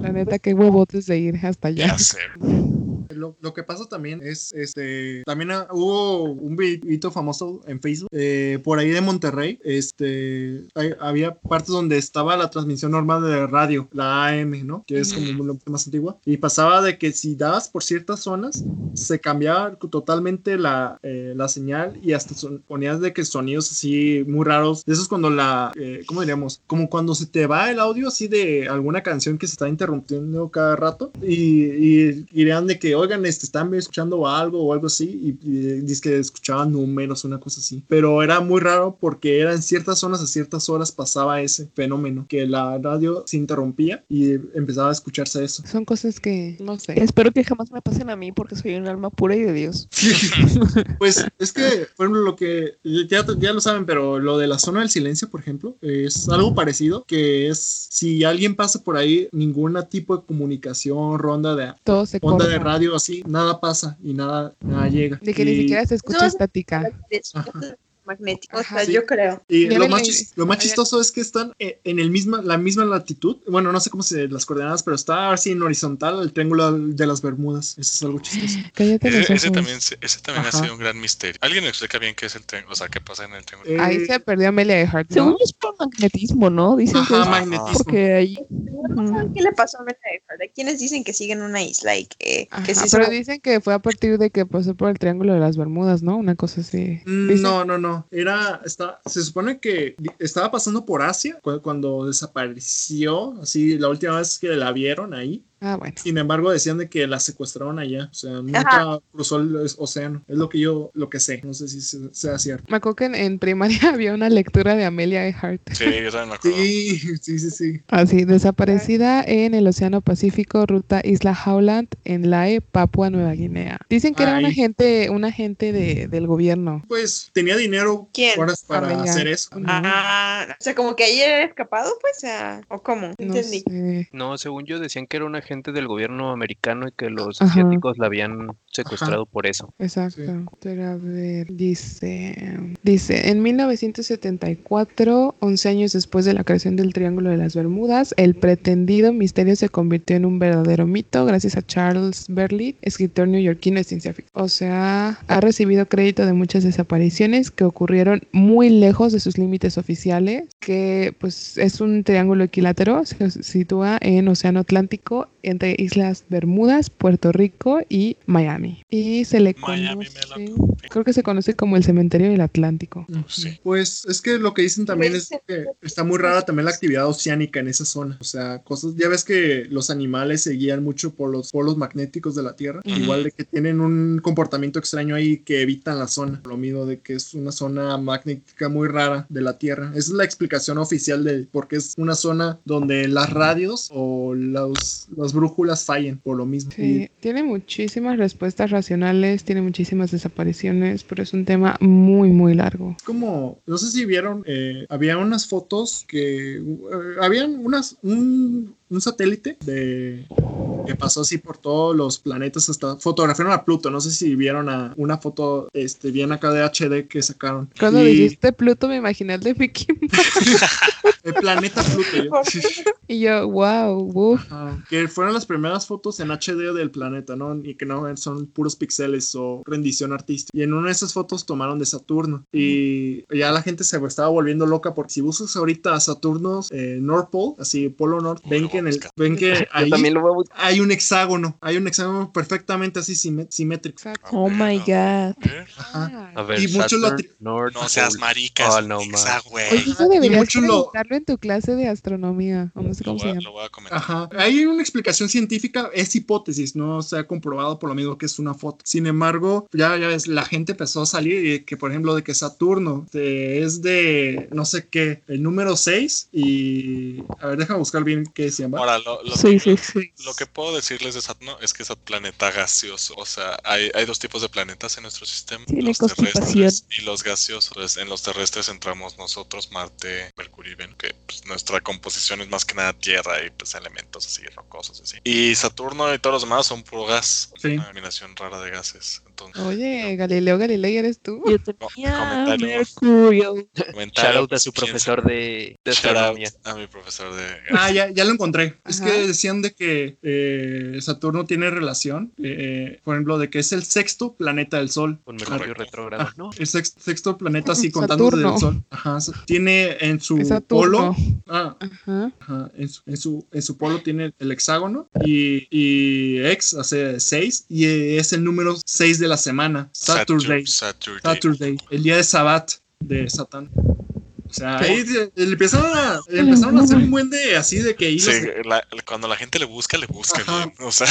La neta, qué huevotes de ir hasta allá. Lo, lo, que pasa también es, este, también hubo un videito famoso en Facebook, eh, por ahí de Monterrey, este, había partes donde estaba la transmisión normal de radio, la AM, ¿no? Que es como una más antigua, y pasaba de que si dabas por ciertas zonas, se cambiaba totalmente la, eh, la señal y hasta ponías de que sonidos así muy raros, de esos cuando la, eh, ¿cómo diríamos? Como cuando se te va el audio así de alguna canción que se está interrumpiendo cada rato, y, y dirían de que, oigan, este, están escuchando algo o algo así, y, y dice que escuchaban números, una cosa así. Pero era muy raro porque era en ciertas zonas a ciertas horas pasaba ese fenómeno, que la radio se interrumpía y empezaba a escucharse eso. Son cosas que no sé. Espero que jamás me pasen a mí porque soy un alma pura y de Dios. [laughs] pues es que, por ejemplo, lo que ya, ya lo saben, pero lo de la zona del silencio, por ejemplo, es algo parecido, que es si alguien pasa por ahí, ningún tipo de comunicación, ronda de Todo se onda corta. de radio así, nada pasa y nada, nada llega. De que ni siquiera se escucha No, estática. Ajá. magnético, o sea, sí. yo creo. Y lo más, chis- lo más chistoso es que están eh, en el misma, la misma latitud. Bueno, no sé cómo se las coordenadas, pero está así en horizontal el triángulo de las Bermudas. Eso es algo chistoso. [gasps] Cállate Ese, ese también, se- ese también ha sido un gran misterio. ¿Alguien me explica bien qué es el triángulo? O sea, qué pasa en el triángulo. Eh, Ahí se perdió Amelia Earhart, Según ¿no? yo es por magnetismo, ¿no? Dicen que Ajá, es magnetismo. porque ahí. No saben qué le pasó a Meta Earhart. Hay quienes dicen que sigue en una isla y que, que sí pero dicen que fue a partir de que pasó por el Triángulo de las Bermudas, ¿no? Una cosa así. Mm, Dicen- No, no, no. Era, está, se supone que estaba pasando por Asia cu- cuando desapareció, así la última vez que la vieron ahí. Ah, bueno. Sin embargo, decían de que la secuestraron allá. O sea, nunca cruzó el es- océano. Es lo que yo, lo que sé. No sé si se- sea cierto. Me acuerdo que en, en primaria [laughs] había una lectura de Amelia Earhart. Sí, yo también me acuerdo. Sí, sí, sí, sí. Así, desaparecida en el Océano Pacífico, ruta Isla Howland, en Lae, Papua Nueva Guinea. Dicen que era un agente, un agente de, del gobierno. Pues tenía dinero ¿Quién? para, Amelia. hacer eso. Ah, o sea, como que ayer era escapado, pues, o sea, o cómo, no entendí. sé. No, según yo decían que era un agente del gobierno americano y que los Ajá. asiáticos la habían secuestrado por eso. Exacto. Pero a ver, dice, dice, en 1974, 11 años después de la creación del Triángulo de las Bermudas, el pretendido misterio se convirtió en un verdadero mito gracias a Charles Berlitz, escritor neoyorquino de ciencia ficción. O sea, ha recibido crédito de muchas desapariciones que ocurrieron muy lejos de sus límites oficiales, que pues es un triángulo equilátero, se sitúa en Océano Atlántico entre Islas Bermudas, Puerto Rico y Miami. Y se le Miami conoce, creo que se conoce como el cementerio del Atlántico. sí. Pues es que lo que dicen también es que está muy rara también la actividad oceánica en esa zona. O sea, cosas, ya ves que los animales se guían mucho por los polos magnéticos de la Tierra. Igual de que tienen un comportamiento extraño ahí que evitan la zona. Lo mismo de que es una zona magnética muy rara de la Tierra. Esa es la explicación oficial de por qué es una zona donde las radios o los, las brújulas fallen por lo mismo. Sí, tiene muchísimas respuestas racionales, tiene muchísimas desapariciones, pero es un tema muy, muy largo. Como, no sé si vieron, eh, había unas fotos que, eh, habían unas, un, un satélite de, que pasó así por todos los planetas hasta, fotografiaron a Pluto, no sé si vieron a una foto, este, bien acá de HD que sacaron. Cuando Y dijiste Pluto me imaginé el de Mickey Mouse. [laughs] el planeta Pluto. yo- [laughs] y yo, wow. Ajá, que fueron las primeras fotos en HD del planeta, ¿no? Y que no son puros píxeles o rendición artística. Y en una de esas fotos tomaron de Saturno. Y ya la gente se estaba volviendo loca porque si buscas ahorita a Saturno, eh, North Pole, así Polo Norte, ven que, en el, buscar. ven que Yo ahí también lo voy a buscar. hay un hexágono. Hay un hexágono perfectamente así simé- simétrico. Exacto. Oh my god. Ajá. A ver, Y muchos lo North No seas maricas. Oh, no. Oye, eso y deberías mucho lo- en tu clase de astronomía, o no sé Lo cómo se voy, a, llama. lo voy a comentar. Ajá. Hay una explicación científica, es hipótesis, no se ha comprobado por lo mismo que es una foto. Sin embargo, ya, ya ves, la gente empezó a salir y que, por ejemplo, de que Saturno eh, es de no sé qué, el número 6 y... A ver, déjame buscar bien qué se llama. Ahora, lo, lo Sí, que, sí, sí. lo que puedo decirles de Saturno es que es un planeta gaseoso. O sea, hay, hay dos tipos de planetas en nuestro sistema: los terrestres y los gaseosos. Entonces, en los terrestres entramos nosotros, Marte, Mercurio y Venus, que pues, nuestra composición es más que nada tierra y pues elementos así, rocosos así. Y Saturno y todos los demás son puro gas. Sí. Una combinación rara de gases. Entonces, Oye, Galileo Galilei, ¿eres tú? Yo [laughs] tenía comentario. Mercurio. comentario, Shout out a su profesor de, de Shout out astronomía. a mi profesor de. Ah, ya, ya lo encontré. Es Ajá. que decían de que eh, Saturno tiene relación, eh, por ejemplo, de que es el sexto planeta del Sol. Con Mercurio retrógrado, Ah, ¿no? el sex- sexto planeta [laughs] así contando desde Saturno. el Sol. Ajá, tiene en su Es polo. Saturno. Ah, Ajá. Ajá, en, su, en, su, en su polo tiene el hexágono y, y X hace 6 y es el número 6 de la semana, Saturday. Saturday. Saturday, el día de Sabbat de Satán. O sea, ahí le empezaron a, empezaron a hacer un buen de así de que Sí, cuando la gente le busca, le busca. O sea.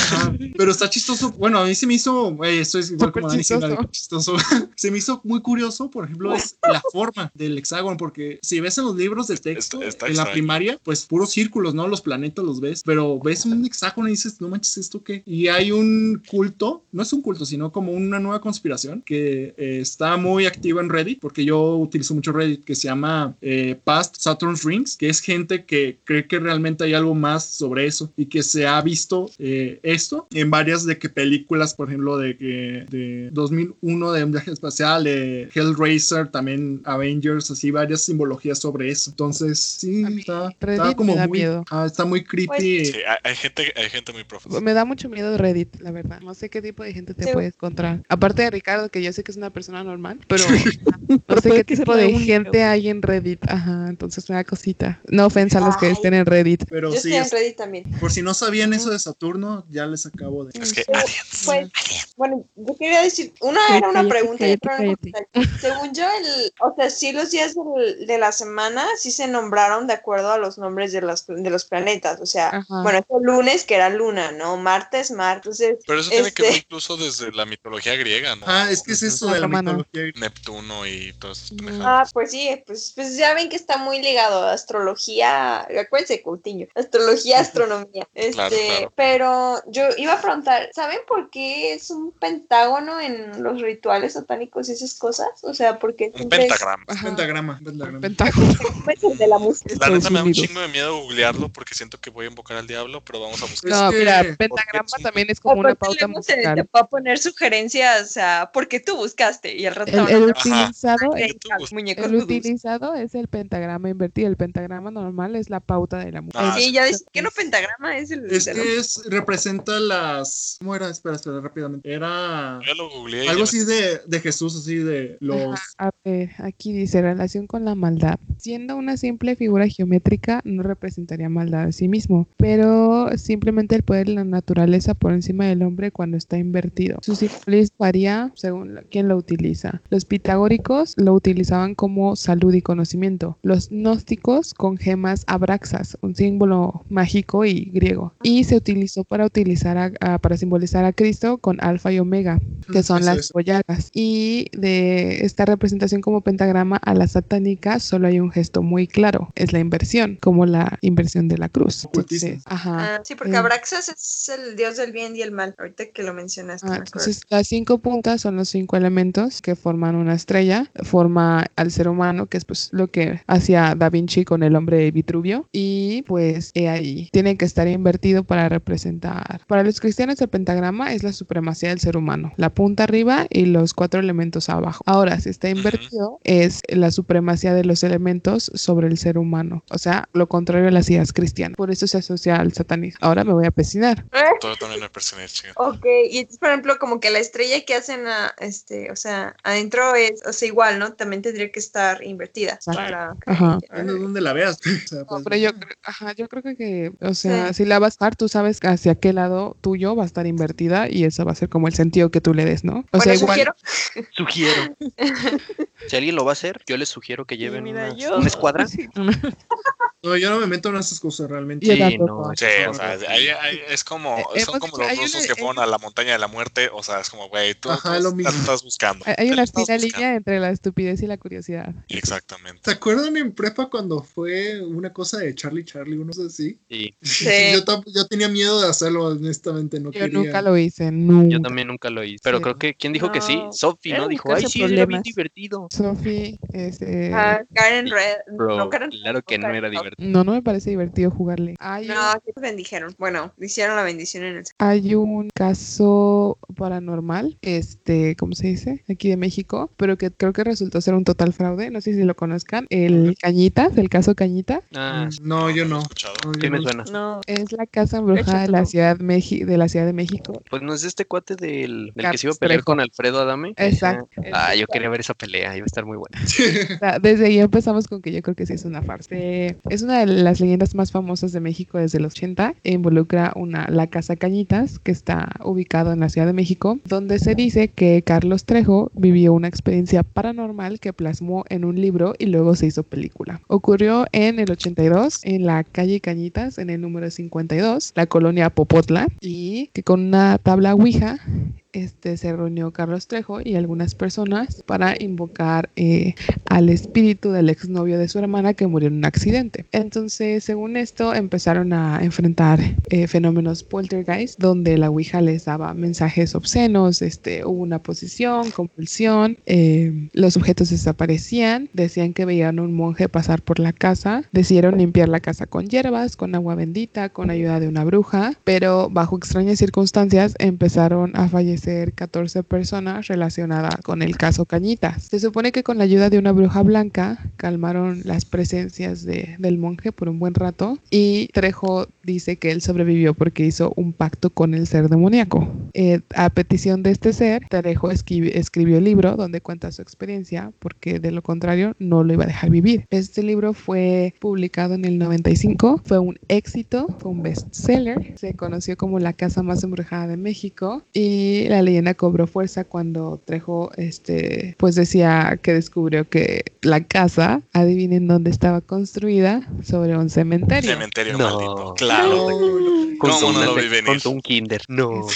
Pero está chistoso. Bueno, a mí se me hizo, esto es igual como chistoso. chistoso. [laughs] se me hizo muy curioso, por ejemplo, es la forma del hexágono, porque si ves en los libros del texto, en la primaria, pues puros círculos, ¿no? Los planetas los ves, pero ves un hexágono y dices, no manches, ¿esto qué? Y hay un culto, no es un culto, sino como una nueva conspiración que eh, está muy activa en Reddit, porque yo utilizo mucho Reddit, que se llama eh, Past Saturn's Rings, que es gente que cree que realmente hay algo más sobre eso y que se ha visto eh, esto en varias de que películas, por ejemplo, de que de 2001 de un viaje espacial, de Hellraiser, también Avengers, así varias simbologías sobre eso. Entonces, sí, está, como muy, ah, está muy creepy. Pues, sí, hay, gente, hay gente muy profunda. Me da mucho miedo Reddit, la verdad. No sé qué tipo de gente te puedes encontrar. Aparte de Ricardo, que yo sé que es una persona normal, pero no [laughs] sé qué tipo de gente hay en Reddit. Ajá, entonces me da cosita. No ofensa a los que estén en Reddit. Pero yo sí, estoy en Reddit también. Por si no sabían eso de Saturno, ya les acabo de. Es que pues, bueno, yo quería decir, una era una pregunta. Según yo, el, o sea, sí los días de la semana sí se nombraron de acuerdo a los nombres de los, de los planetas. O sea, bueno, este lunes que era luna, ¿no? Martes, martes. Pero eso tiene que ver este incluso desde la mitología griega, ¿no? Ah, es que es eso de la mitología Neptuno y todo eso. Ah, pues sí, pues, pues ya ven que está muy ligado a astrología, acuérdense, Coutinho, astrología, astronomía. Este, pero yo iba a preguntar, ¿saben por qué es un pentágono en los rituales satánicos y esas cosas? O sea, porque un pentagrama. pentagrama. Pentagrama. Pentágono. [laughs] de la música. La neta me da un chingo de miedo googlearlo porque siento que voy a invocar al diablo, pero vamos a buscar. No, mira, pentagrama también es como una pauta musical. Te puedo poner sugerencias, o sea, porque tú buscaste y el rato el, el utilizado, el, utilizado es el pentagrama invertido, el pentagrama normal es la pauta de la música. Ah, sí, ya dice que no pentagrama es el. Es que es, representa las. ¿Cómo era? Espera, espera, rápidamente. Era. Algo así de, de, Jesús, así de los. a ver, aquí dice relación con la maldad. Siendo una simple figura geométrica, no representaría maldad a sí mismo, pero simplemente el poder de la naturaleza por encima del hombre cuando está invertido. Su simbolismo varía según quien lo utiliza. Los pitagóricos lo utilizaban como salud y conocimiento. Los gnósticos con gemas abraxas, un símbolo mágico y griego. Y se utilizó para utilizar para simbolizar a Cristo con alfa y omega, que son las boyagas. Y de esta representación como pentagrama a la satánica solo hay un gesto muy claro, es la inversión, como la inversión de la cruz. ajá. Ah, sí, porque Abraxas es el dios del bien y el mal, ahorita que lo mencionaste. Ah, entonces, las cinco puntas son los cinco elementos que forman una estrella, forma al ser humano, que es pues lo que hacía Da Vinci con el hombre Vitruvio, y pues ahí tiene que estar invertido para representar. Para los cristianos el pentagrama es la supremacía del ser humano, la punta arriba y los cuatro elementos abajo. Ahora, si está invertido, es la supremacía de los elementos sobre el ser humano, o sea, lo contrario a las ideas cristianas. Por eso se asocia al satanismo. Ahora me voy a pesinar. Todo también Ok, y por ejemplo, como que la estrella que hacen, a, este, o sea, adentro es, o sea, igual, ¿no? También tendría que estar invertida. Para, ajá. donde la veas. [laughs] Pues, pero yo, ajá, yo creo que, o sea, si la vas a dar, tú sabes hacia qué lado tuyo va a estar invertida y eso va a ser como el sentido que tú le des, ¿no? O sea, igual. Sugiero. [laughs] sugiero. [laughs] si alguien lo va a hacer, yo les sugiero que lleven una, una escuadra. No, yo no me meto en esas cosas realmente. Sí, no, sí, o sea, es como, eh, son como los rusos que fueron a la montaña de la muerte, o sea, es como, güey, tú, estás buscando. Hay una fina línea entre la estupidez y la curiosidad. Exactamente. ¿Te acuerdan en prepa cuando fue una cosa de Charlie Charlie, uno así? Sí. sí. Yo, yo, tenía miedo de hacerlo, honestamente, no yo nunca lo hice, nunca. Yo también nunca lo hice, pero creo que, ¿quién dijo que sí? Sophie, ¿no? Dijo, ay, sí, era bien divertido. Sophie, este... Ah, Karen Red. Bro, claro que no era divertido. No, no me parece divertido jugarle. Hay no, ¿qué te bendijeron? Bueno, hicieron la bendición en el... Hay un caso paranormal, este, ¿cómo se dice? Aquí de México, pero que creo que resultó ser un total fraude. No sé si lo conozcan. El Cañitas, el caso Cañita. Ah, mm, no, yo no. ¿Qué me suena? No. Es la casa embrujada de la ciudad de la Ciudad de México. Pues no es este cuate del, del que se iba a pelear con Alfredo Adame. Exacto. Ah, yo quería ver esa pelea, iba a estar muy buena. [laughs] Desde ahí empezamos con que yo creo que sí es una farsa. Es es una de las leyendas más famosas de México desde los 80 e involucra una, la Casa Cañitas, que está ubicado en la Ciudad de México, donde se dice que Carlos Trejo vivió una experiencia paranormal que plasmó en un libro y luego se hizo película. Ocurrió en el 82 en la calle Cañitas, en el número 52, la colonia Popotla, y que con una tabla Ouija este, se reunió Carlos Trejo y algunas personas para invocar eh, al espíritu del exnovio de su hermana que murió en un accidente. Entonces, según esto, empezaron a enfrentar eh, fenómenos poltergeist, donde la Ouija les daba mensajes obscenos, este, hubo una posición, compulsión, eh, los objetos desaparecían, decían que veían un monje pasar por la casa, decidieron limpiar la casa con hierbas, con agua bendita, con ayuda de una bruja, pero bajo extrañas circunstancias empezaron a fallecer ser 14 personas relacionadas con el caso Cañitas. Se supone que con la ayuda de una bruja blanca calmaron las presencias de, del monje por un buen rato y Trejo dice que él sobrevivió porque hizo un pacto con el ser demoníaco. Eh, a petición de este ser, Trejo escribió el libro donde cuenta su experiencia porque de lo contrario no lo iba a dejar vivir. Este libro fue publicado en el 95, fue un éxito, fue un bestseller, se conoció como la casa más embrujada de México y la leyenda cobró fuerza cuando Trejo, este, pues decía que descubrió que la casa, adivinen dónde estaba construida, sobre un cementerio. Cementerio maldito. Claro. ¿Cómo no lo vi venir? Con un kinder. No.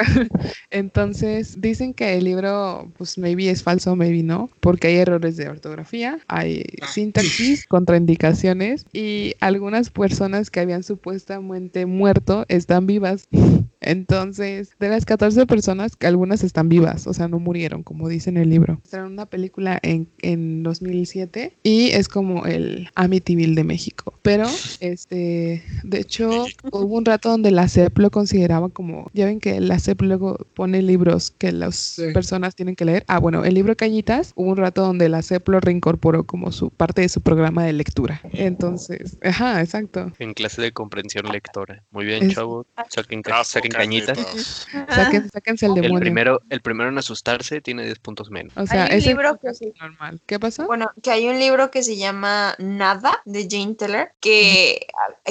[laughs] Entonces, dicen que el libro, pues maybe es falso, maybe no, porque hay errores de ortografía, hay ah. sintaxis, [laughs] contraindicaciones y algunas personas que habían supuestamente muerto están vivas. [laughs] Entonces, de las 14 personas, algunas están vivas, o sea, no murieron, como dice en el libro. Mostraron una película en, en 2007 y es como el Amityville de México. Pero, este, de hecho, hubo un rato donde la CEP lo consideraba como, ya ven que la CEP luego pone libros que las personas tienen que leer. Ah, bueno, el libro Cañitas, hubo un rato donde la CEP lo reincorporó como su parte de su programa de lectura. Entonces, ajá, exacto. En clase de comprensión lectora. Muy bien, chavo. Saquen, saquen cañitas. Saquen, sáquense el demonio. El primero, el primero en asustarse tiene 10 puntos menos. O sea, es libro que sí. normal. ¿Qué pasó? Bueno, que hay un libro que se llama Nada de Jane Teller que,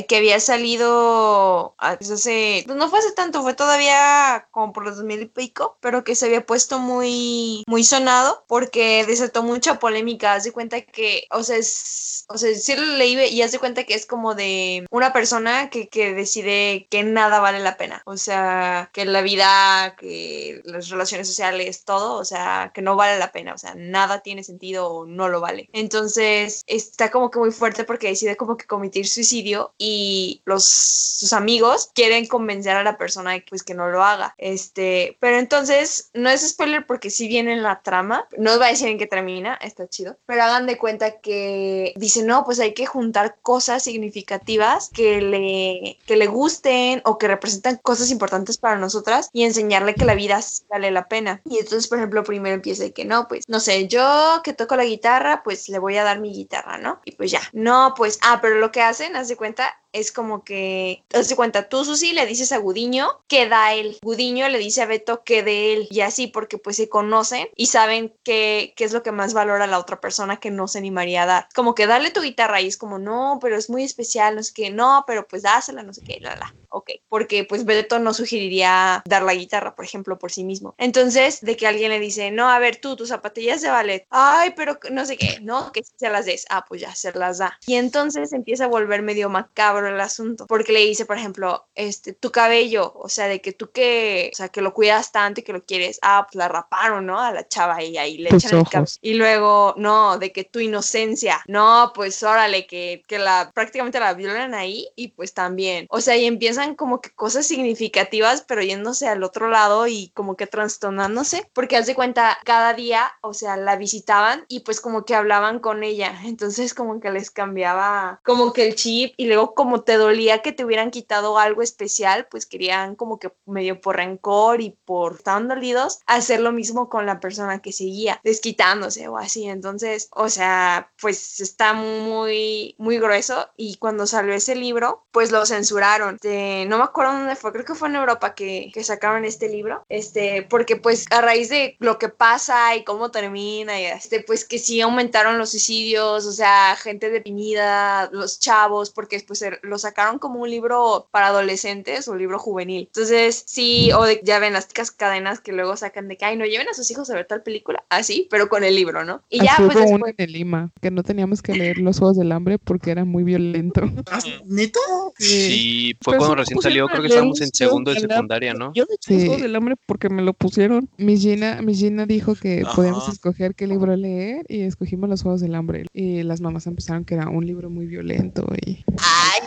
que había salido hace, pues no fue hace tanto, fue todavía como por los 2000 y pico, pero que se había puesto muy, muy sonado porque desató mucha polémica. Haz de cuenta que, o sea, es, o sea, sí lo leí y haz de cuenta que es como de una persona que, que decide que nada vale la pena. O sea, que la vida, que las relaciones sociales, todo, o sea, que no vale la pena, o sea, nada tiene sentido o no lo vale. Entonces, está como que muy fuerte porque decide como que cometer suicidio y los sus amigos quieren convencer a la persona de pues que no lo haga. Este, pero entonces no es spoiler porque si viene en la trama, no os va a decir en qué termina, está chido, pero hagan de cuenta que dice, "No, pues hay que juntar cosas significativas que le que le gusten o que representan cosas importantes para nosotras y enseñarle que la vida vale la pena. Y entonces, por ejemplo, primero empieza de que no, pues, no sé, yo que toco la guitarra, pues le voy a dar mi guitarra, ¿no? Y pues ya, no, pues, ah, pero lo que hacen, haz de cuenta, es como que, haz de cuenta, tú, Susi, le dices a Gudiño que da él. Gudiño le dice a Beto que de él. Y así, porque pues se conocen y saben qué, qué es lo que más valora la otra persona que no se animaría a dar. Como que darle tu guitarra y es como, no, pero es muy especial, no sé qué, no, pero pues dásela, no sé qué, la, la. Ok, porque pues Beto no sugeriría dar la guitarra, por ejemplo, por sí mismo. Entonces, de que alguien le dice, no, a ver, tú, tus zapatillas de ballet, ay, pero no sé qué, no, que se las des, ah, pues ya se las da. Y entonces empieza a volver medio macabro el asunto, porque le dice, por ejemplo, este, tu cabello, o sea, de que tú que, o sea, que lo cuidas tanto y que lo quieres, ah, pues la raparon, ¿no? A la chava y ahí le echan el cabello. Y luego, no, de que tu inocencia, no, pues órale, que, que la, prácticamente la violan ahí y pues también, o sea, y empiezan como que cosas significativas, pero yéndose al otro lado y como que trastornándose, porque haz de cuenta, cada día, o sea, la visitaban y pues como que hablaban con ella, [laughs] entonces como que les cambiaba como que el chip y luego como como te dolía que te hubieran quitado algo especial, pues querían como que medio por rencor y por tan dolidos hacer lo mismo con la persona que seguía, desquitándose o así. Entonces, o sea, pues está muy, muy grueso y cuando salió ese libro, pues lo censuraron. Este, no me acuerdo dónde fue, creo que fue en Europa que, que sacaron este libro, este, porque pues a raíz de lo que pasa y cómo termina y este, pues que sí aumentaron los suicidios, o sea, gente deprimida, los chavos, porque pues lo sacaron como un libro para adolescentes o un libro juvenil. Entonces, sí, o de, ya ven las típicas cadenas que luego sacan de que, ay, no lleven a sus hijos a ver tal película, así, pero con el libro, ¿no? Y ya, pues después... en Lima, que no teníamos que leer Los Juegos del Hambre porque era muy violento. [laughs] ¿Ah, ¿Nito? Sí, fue cuando recién salió, creo que estábamos en segundo de secundaria, ¿no? Yo de hecho Los Juegos del Hambre porque me lo pusieron. Mi Gina, mi Gina dijo que podíamos escoger qué libro leer y escogimos Los Juegos del Hambre. Y las mamás empezaron que era un libro muy violento y... Ay,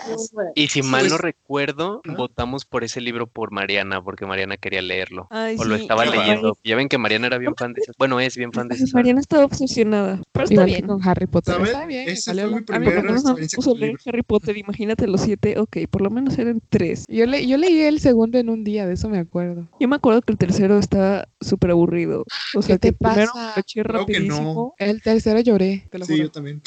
y si mal no recuerdo, votamos por ese libro por Mariana, porque Mariana quería leerlo. o lo estaba leyendo. Ya ven que Mariana era bien fan de eso. Bueno, es bien fan de eso. Mariana estaba obsesionada. Pero está bien. Con Harry Potter. Está bien. Esa fue mi primera experiencia con leer Harry Potter. Imagínate los siete. Ok, por lo menos eran tres. Yo, le, yo leí el segundo en un día, de eso me acuerdo. Yo me acuerdo que el tercero está súper aburrido. O sea, ¿Qué que te primero me eché rapidísimo. El tercero lloré, te lo Sí, juro. yo también.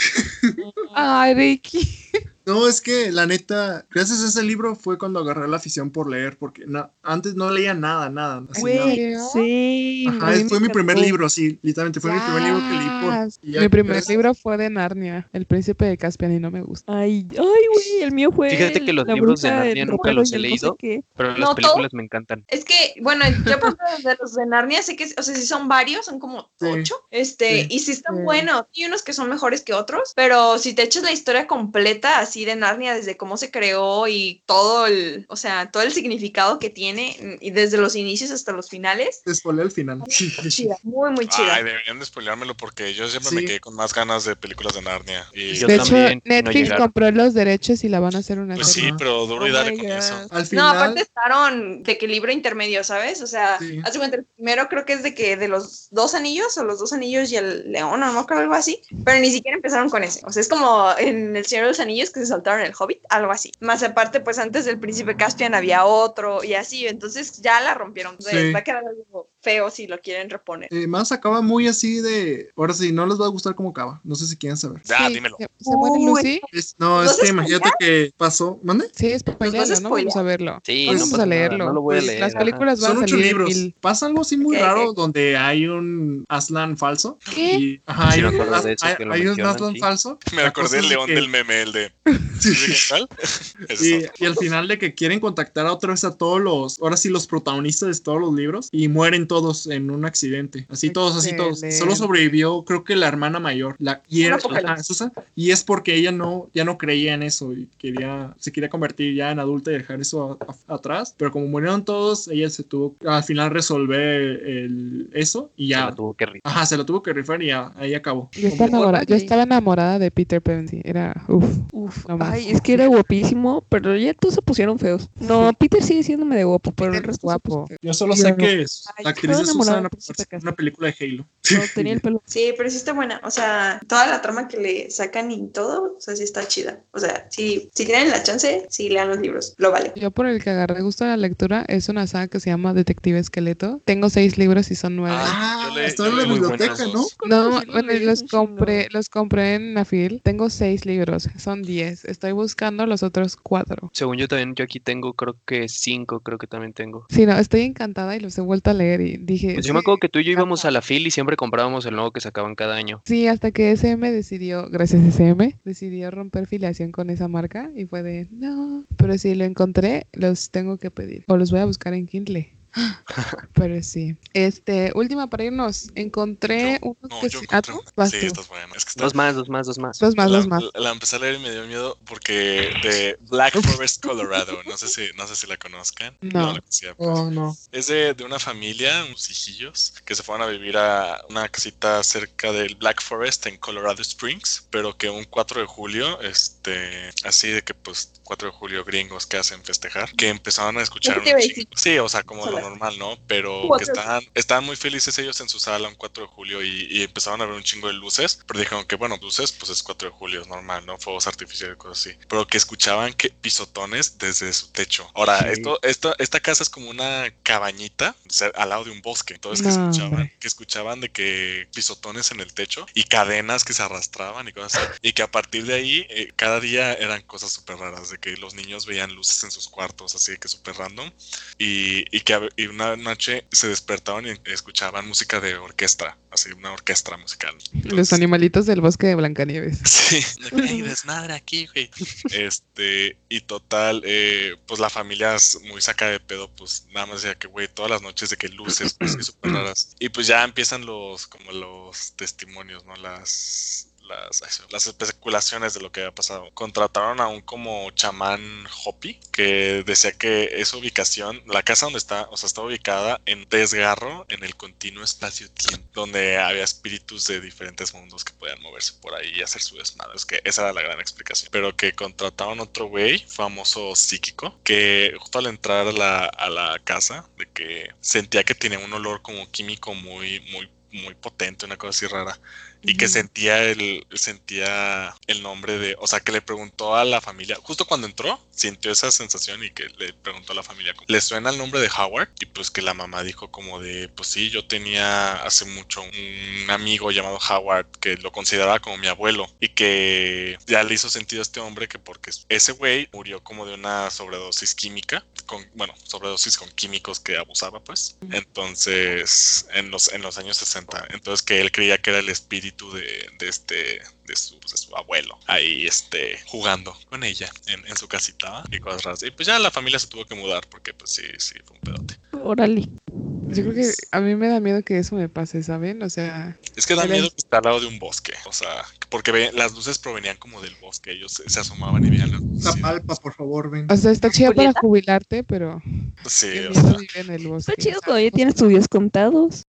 Ay, Ricky. [laughs] No, es que la neta, gracias a ese libro fue cuando agarré la afición por leer, porque antes no leía nada, nada. así, nada. Sí. Ajá, fue mi primer libro, sí, literalmente fue mi primer libro que leí por. Mi primer gracias- libro fue de Narnia, El Príncipe de Caspian, y no me gusta. Ay, ay, güey, el mío fue. Fíjate que los libros de Narnia nunca los he el no sé leído. Pero las No, películas me encantan. Es que, bueno, yo por de los de Narnia sé que, o sea, sí son varios, son como Sí. ocho, este, Sí. y sí están Sí. buenos, y unos que son mejores que otros, pero si te echas la historia completa así de Narnia, desde cómo se creó y todo el, o sea, todo el significado que tiene, y desde los inicios hasta los finales, spoilé el final. chida, muy, muy chida. Ay, deberían de spoileármelo porque yo siempre me Sí. quedé con más ganas de películas de Narnia. Y Yo de también, hecho, no Netflix llegaron. compró los derechos y la van a hacer una pues sí, serie. pero duro y Oh dale my con God. eso. Al No, final. aparte estaron de que libro intermedio, ¿sabes? O sea, Sí. haz de cuenta, el primero creo que es de que de los dos anillos o los dos anillos y el león, o no me acuerdo algo así, pero ni siquiera empezaron con ese. O sea, es como en el Señor de los Anillos que se saltaron el Hobbit, algo así. Más aparte, pues antes del Príncipe Caspian había otro y así, entonces ya la rompieron. Entonces, Sí. Va a quedar algo feo si lo quieren reponer. eh, más acaba muy así de. Ahora sí, no les va a gustar cómo acaba. No sé si quieren saber. Ya, Sí, dímelo. ¿Se, se muere. Lucy? Es- no, ¿Nos es que imagínate que pasó. ¿Mande? Sí, a spoilerlo, no vamos a verlo. Sí, no no vamos a nada, leerlo. no lo voy a Pues, leer, Las ajá. películas van Son a ocho salir libros. mil. Pasa algo así muy Ok, raro ok. donde hay un Aslan falso. ¿Qué? Y, ajá, Sí, hay, me un, de eso hay- que lo hay un Aslan falso. [laughs] Me acordé del es león que- del meme, el de. [laughs] [laughs] Es Y, y al final de que quieren contactar a otra vez a todos los, ahora sí los protagonistas de todos los libros y mueren todos en un accidente, así todos, así todos. Solo sobrevivió creo que la hermana mayor, la y, era- ajá, Susan, y es porque ella no ya no creía en eso y quería se quería convertir ya en adulta y dejar eso a- a- atrás, pero como murieron todos, ella se tuvo al final resolver el, eso y Se ya la tuvo que rifar. Ajá, se lo tuvo que rifar y ya, ahí acabó. Yo estaba, enamorada, yo estaba enamorada de Peter sí, era, uff. Uf, No más. ay, es que era guapísimo, pero ya todos se pusieron feos. No, Peter sigue siendo medio guapo, pero el resto se guapo. Yo solo sé que es Ay, la actriz de Susana en una película de Halo. No, tenía el pelo. Sí, pero sí está buena. O sea, toda la trama que le sacan y todo, o sea, sí está chida. O sea, si, si tienen la chance, sí lean los libros. Lo vale. Yo por el que agarré gusto a la lectura es una saga que se llama Detective Esqueleto. Tengo seis libros y son nueve. Ah, yo le- está en la biblioteca, ¿no? No, bueno, los compré, los compré en Nafil. Tengo seis libros, son diez. Estoy buscando los otros cuatro. Según yo también, yo aquí tengo creo que cinco, creo que también tengo. Sí, no, estoy encantada y los he vuelto a leer y dije. Pues yo me acuerdo que tú y yo íbamos a la FIL y siempre comprábamos el nuevo que sacaban cada año. Sí, hasta que SM decidió, gracias a SM, decidió romper filiación con esa marca y fue de, no, pero si lo encontré, los tengo que pedir o los voy a buscar en Kindle. Pero sí. Este, última para irnos. Encontré Yo- unos no, que yo sí- ah, encontré Sí, tú. esta es buena. Es que está- Dos más, dos más, dos más. Dos más, la, dos más. la- la empecé a leer y me dio miedo porque de Black [laughs] Forest, Colorado. No sé si, no sé si la conozcan. No. la conocía, pues. Oh, no. Es de, de una familia, unos hijillos, que se fueron a vivir a una casita cerca del Black Forest en Colorado Springs, pero que un 4 de julio, este, así de que pues 4 de julio gringos que hacen festejar, que empezaron a escuchar un Sí, o sea, como normal, ¿no? Pero que estaban, estaban muy felices ellos en su sala un 4 de julio y, empezaron a ver un chingo de luces, pero dijeron que, bueno, luces, pues es 4 de julio, es normal, ¿no? Fuegos artificiales y cosas así. Pero que escuchaban que pisotones desde su techo. Ahora, esto, esto, esta casa es como una cabañita al lado de un bosque. Entonces, que escuchaban, que escuchaban de que pisotones en el techo y cadenas que se arrastraban y cosas así. Y que a partir de ahí, eh, cada día eran cosas súper raras, de que los niños veían luces en sus cuartos, así que súper random. Y, y que una noche se despertaban y escuchaban música de orquesta, así una orquesta musical. los animalitos del bosque de Blancanieves. [laughs] Sí, hay desmadre aquí, güey. Este, y total, eh, pues la familia es muy saca de pedo, pues nada más decía que, güey, todas las noches de que luces, pues súper raras. Y pues ya empiezan los, como los testimonios, ¿no? Las las, especulaciones de lo que había pasado. Contrataron a un como chamán Hopi que decía que esa ubicación, la casa donde está, o sea, está ubicada en desgarro en el continuo espacio-tiempo, donde había espíritus de diferentes mundos que podían moverse por ahí y hacer su desmadre. Es que esa era la gran explicación. Pero que contrataron otro güey, famoso psíquico, que justo al entrar a la, a la casa, de que sentía que tenía un olor como químico muy, muy muy potente, una cosa así rara y que sentía el, sentía el nombre de, o sea, que le preguntó a la familia, justo cuando entró, sintió esa sensación y que le preguntó a la familia, ¿le suena el nombre de Howard? Y pues que la mamá dijo como de, pues sí, yo tenía hace mucho un amigo llamado Howard que lo consideraba como mi abuelo y que ya le hizo sentido a este hombre que porque ese güey murió como de una sobredosis química, con, bueno, sobredosis con químicos que abusaba pues. Entonces, en los, en los años 60, entonces que él creía que era el espíritu de, de este de su, de su, abuelo ahí este jugando con ella en, en, su casita y cosas raras y pues ya la familia se tuvo que mudar porque pues sí sí fue un pedote órale yo creo que a mí me da miedo que eso me pase, ¿saben? O sea... Es que da miedo que está al lado de un bosque, o sea, porque las luces provenían como del bosque, ellos se, asomaban y veían las palpa, por favor, ven. O sea, está chido para jubilarte, pero... Sí, o sea... en el bosque. Está chido, todavía tienes tus días contados.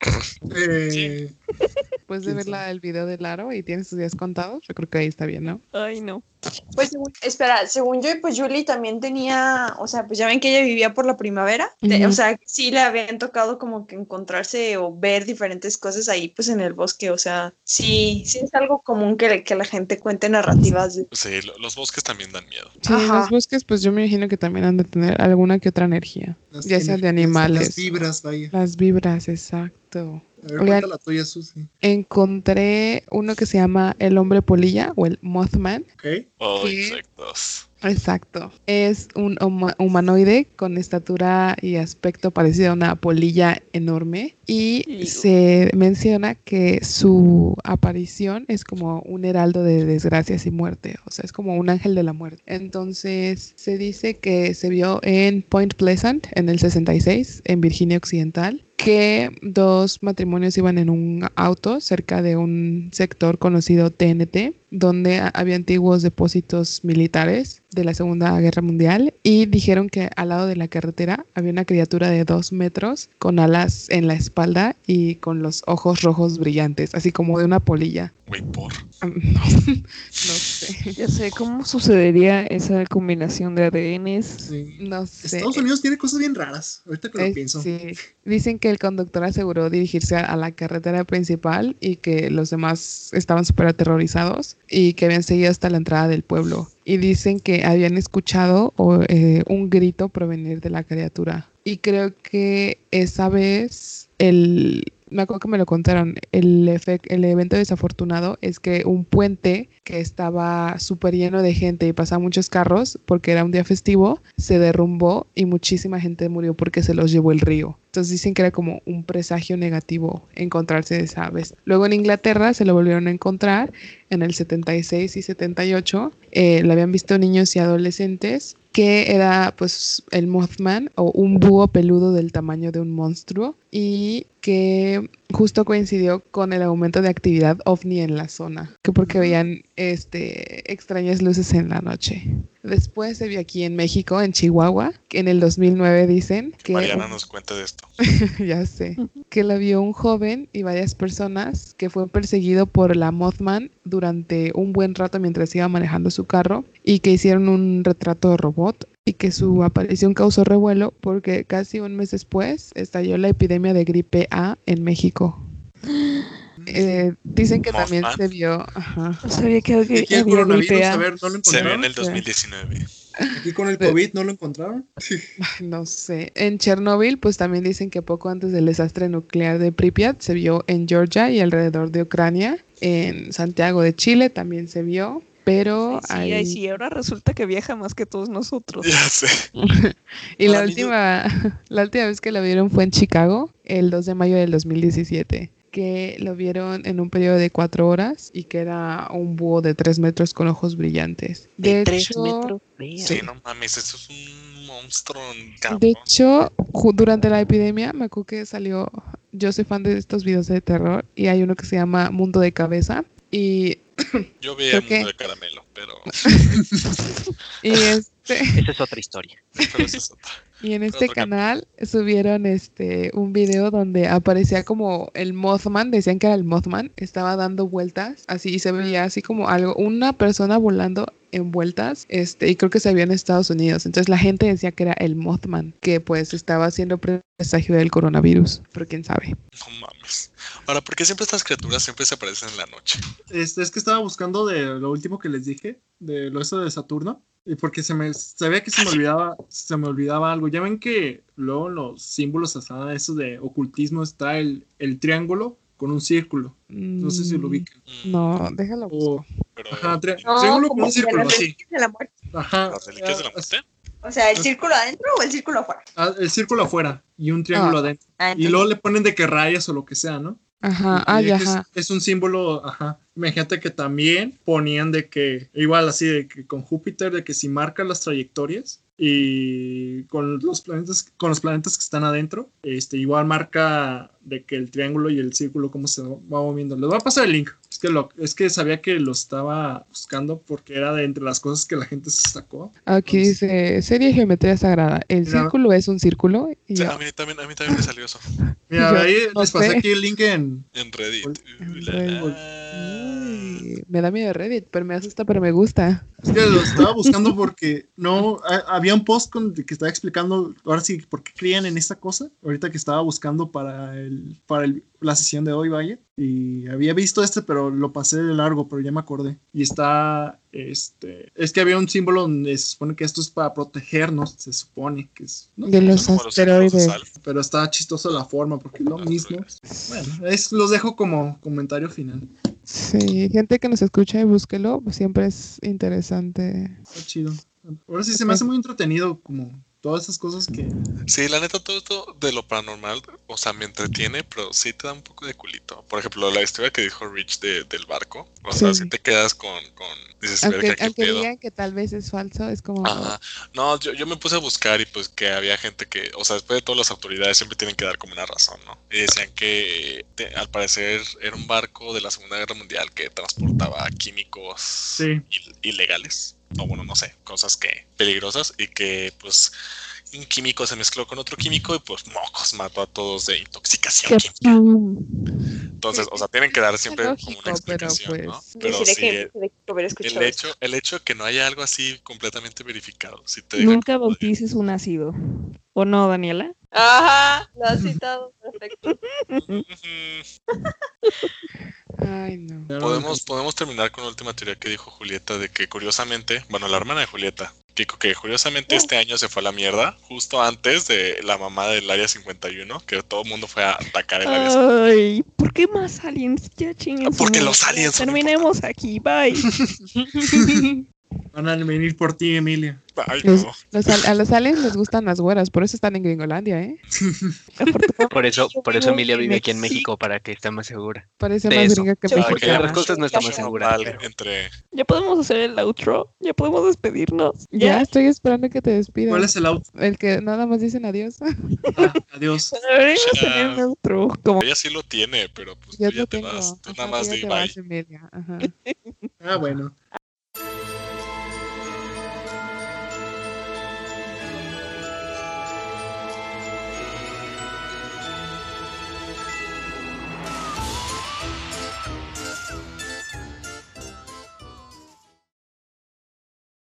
Eh... [laughs] Después de ver el video del aro y tienes tus días contados, yo creo que ahí está bien, ¿no? Ay, no. Pues espera, según yo, pues Julie también tenía, o sea, pues ya ven que ella vivía por la primavera, o sea, sí le habían tocado como que encontrarse o ver diferentes cosas ahí, pues en el bosque, o sea, sí, sí es algo común que, que la gente cuente narrativas. Sí, los bosques también dan miedo. Sí, los bosques, pues yo me imagino que también han de tener alguna que otra energía, ya sea de animales. Las vibras, vaya. Las vibras, exacto. A ver, la tuya, Susi. Encontré uno que se llama El Hombre Polilla o el Mothman. Ok. Oh, insectos. Exacto. Es un humanoide con estatura y aspecto parecido a una polilla enorme y se menciona que su aparición es como un heraldo de desgracias y muerte, o sea, es como un ángel de la muerte. Entonces, se dice que se vio en Point Pleasant en el 66, en Virginia Occidental, que dos matrimonios iban en un auto cerca de un sector conocido TNT, donde había antiguos depósitos militares de la Segunda Guerra Mundial y dijeron que al lado de la carretera había una criatura de dos metros con alas en la espalda y con los ojos rojos brillantes, así como de una polilla. por. [laughs] No, no sé. Ya sé, ¿cómo sucedería esa combinación de ADNs? No sé. Estados Unidos tiene cosas bien raras, ahorita que lo pienso. Sí. Dicen que el conductor aseguró dirigirse a la carretera principal y que los demás estaban súper aterrorizados y que habían seguido hasta la entrada del pueblo. Y dicen que habían escuchado eh, un grito provenir de la criatura. Y creo que esa vez el, me acuerdo que me lo contaron, el, el evento desafortunado es que un puente que estaba súper lleno de gente y pasaban muchos carros porque era un día festivo, se derrumbó y muchísima gente murió porque se los llevó el río. Entonces dicen que era como un presagio negativo encontrarse esa vez. Luego en Inglaterra se lo volvieron a encontrar en el 76 y 78. Eh, lo habían visto niños y adolescentes que era pues el Mothman o un búho peludo del tamaño de un monstruo y que justo coincidió con el aumento de actividad ovni en la zona, que porque veían este extrañas luces en la noche. Después se vio aquí en México, en Chihuahua, que en el 2009 dicen que... Mariana nos cuenta de esto. [laughs] ya sé. Que la vio un joven y varias personas que fue perseguido por la Mothman durante un buen rato mientras iba manejando su carro y que hicieron un retrato de robot y que su aparición causó revuelo porque casi un mes después estalló la epidemia de gripe A en México. Eh, dicen que también se vio. Ajá. No sabía que había, gripe A. A se vio en el 2019. Aquí con el COVID no lo encontraron. [laughs] No sé. En Chernóbil, pues también dicen que poco antes del desastre nuclear de Pripyat se vio en Georgia y alrededor de Ucrania. En Santiago de Chile también se vio. Pero sí, sí, ahora resulta que viaja más que todos nosotros. Ya sé. [laughs] y la última, [laughs] la última vez que la vieron fue en Chicago, el 2 de mayo del 2017 que lo vieron en un periodo de cuatro horas y que era un búho de tres metros con ojos brillantes. De, tres metros. Sí, no mames, eso es un monstruo. De hecho, durante la epidemia, me acuerdo que salió, yo soy fan de estos videos de terror y hay uno que se llama Mundo de Cabeza y... Yo vi el Mundo de Caramelo, pero... [laughs] y este... Esa es otra historia. [laughs] Pero esa es otra. Y en este canal subieron este un video donde aparecía como el Mothman, decían que era el Mothman, estaba dando vueltas, así y se veía así como algo, una persona volando en vueltas, este, y creo que se había en Estados Unidos. Entonces la gente decía que era el Mothman, que pues estaba haciendo presagio del coronavirus, pero quién sabe. No mames. Ahora, ¿por qué siempre estas criaturas siempre se aparecen en la noche? Este, es que estaba buscando de lo último que les dije, de lo eso de Saturno. Y porque se me sabía que se me olvidaba, se me olvidaba algo. Ya ven que luego los símbolos hasta eso de ocultismo está el, el triángulo con un círculo. No sé si lo ubican. Mm, no, déjalo. O, ajá, triángulo con un círculo, así. De la muerte. Ajá. ¿Las reliquias de la muerte? O sea, ¿el círculo adentro o el círculo afuera? Ah, el círculo afuera y un triángulo ah. adentro. Ah, y luego le ponen de que rayas o lo que sea, ¿no? Ajá, ah, ya, es, es, un símbolo, ajá. Imagínate que también ponían de que, igual así, de que con Júpiter, de que si marca las trayectorias, y con los planetas con los planetas que están adentro este igual marca de que el triángulo y el círculo cómo se va moviendo. Les voy a pasar el link que lo es que sabía que lo estaba buscando porque era de entre las cosas que la gente se sacó. Aquí dice serie geometría sagrada el círculo es un círculo y a mí también a mí también me salió eso. [laughs] Mira ahí les pasé aquí el link en en Reddit, me da miedo Reddit pero me asusta pero me gusta. Es que lo estaba buscando porque no había un post con, que estaba explicando ahora sí por qué creían en esta cosa. Ahorita que estaba buscando para el para el, la sesión de hoy, vaya. Y había visto este, pero lo pasé de largo, pero ya me acordé. Y está este es que había un símbolo donde se supone que esto es para protegernos, se supone que es de los asteroides. Pero está chistoso la forma porque es lo mismo. Bueno, es, los dejo como comentario final. Sí, gente que nos escucha y búsquelo, siempre es interesante. Está chido. Ahora sí se me hace muy entretenido como todas esas cosas que... Sí, la neta, todo esto de lo paranormal, o sea, me entretiene, pero sí te da un poco de culito. Por ejemplo, la historia que dijo Rich del barco, o sea, si te quedas con... con dices, aunque, aunque digan que tal vez es falso, es como... No, yo, yo me puse a buscar y pues que había gente que, o sea, después de todas las autoridades siempre tienen que dar como una razón, ¿no? Y decían que al parecer era un barco de la Segunda Guerra Mundial que transportaba químicos ilegales o bueno, no sé, cosas que peligrosas y que pues un químico se mezcló con otro químico y pues mocos mató a todos de intoxicación química. Entonces, o sea, tienen que dar siempre como una explicación, ¿no? Pero pues, sí, el, hecho, el hecho de que no haya algo así completamente verificado. Si te Nunca bautices un ácido. ¿O no, Daniela? Ajá, lo has citado, perfecto. Ay, no. Podemos, podemos terminar con la última teoría que dijo Julieta de que curiosamente, bueno, la hermana de Julieta, dijo que curiosamente este año se fue a la mierda, justo antes de la mamá del Área 51, que todo el mundo fue a atacar el Área Ay, ¿por qué más aliens? Ya chingados. Porque los aliens Terminemos aquí, bye. [laughs] [laughs] Van a venir por ti, Emilia. a los aliens les gustan las güeras, por eso están en Gringolandia, ¿eh? [laughs] por eso, por eso Emilia vive aquí en México, para que esté más segura. Parece más gringa que México. Porque las cosas no más. Entre... Ya podemos hacer el outro, ya podemos despedirnos. Ya, estoy esperando que te despidas. ¿Cuál es el outro? El que nada más dicen adiós. Ah, adiós. Deberíamos tener un outro. Como... Ella sí lo tiene, pero pues ya tú ya te vas. Tú nada más de bye. [laughs] Ah, bueno.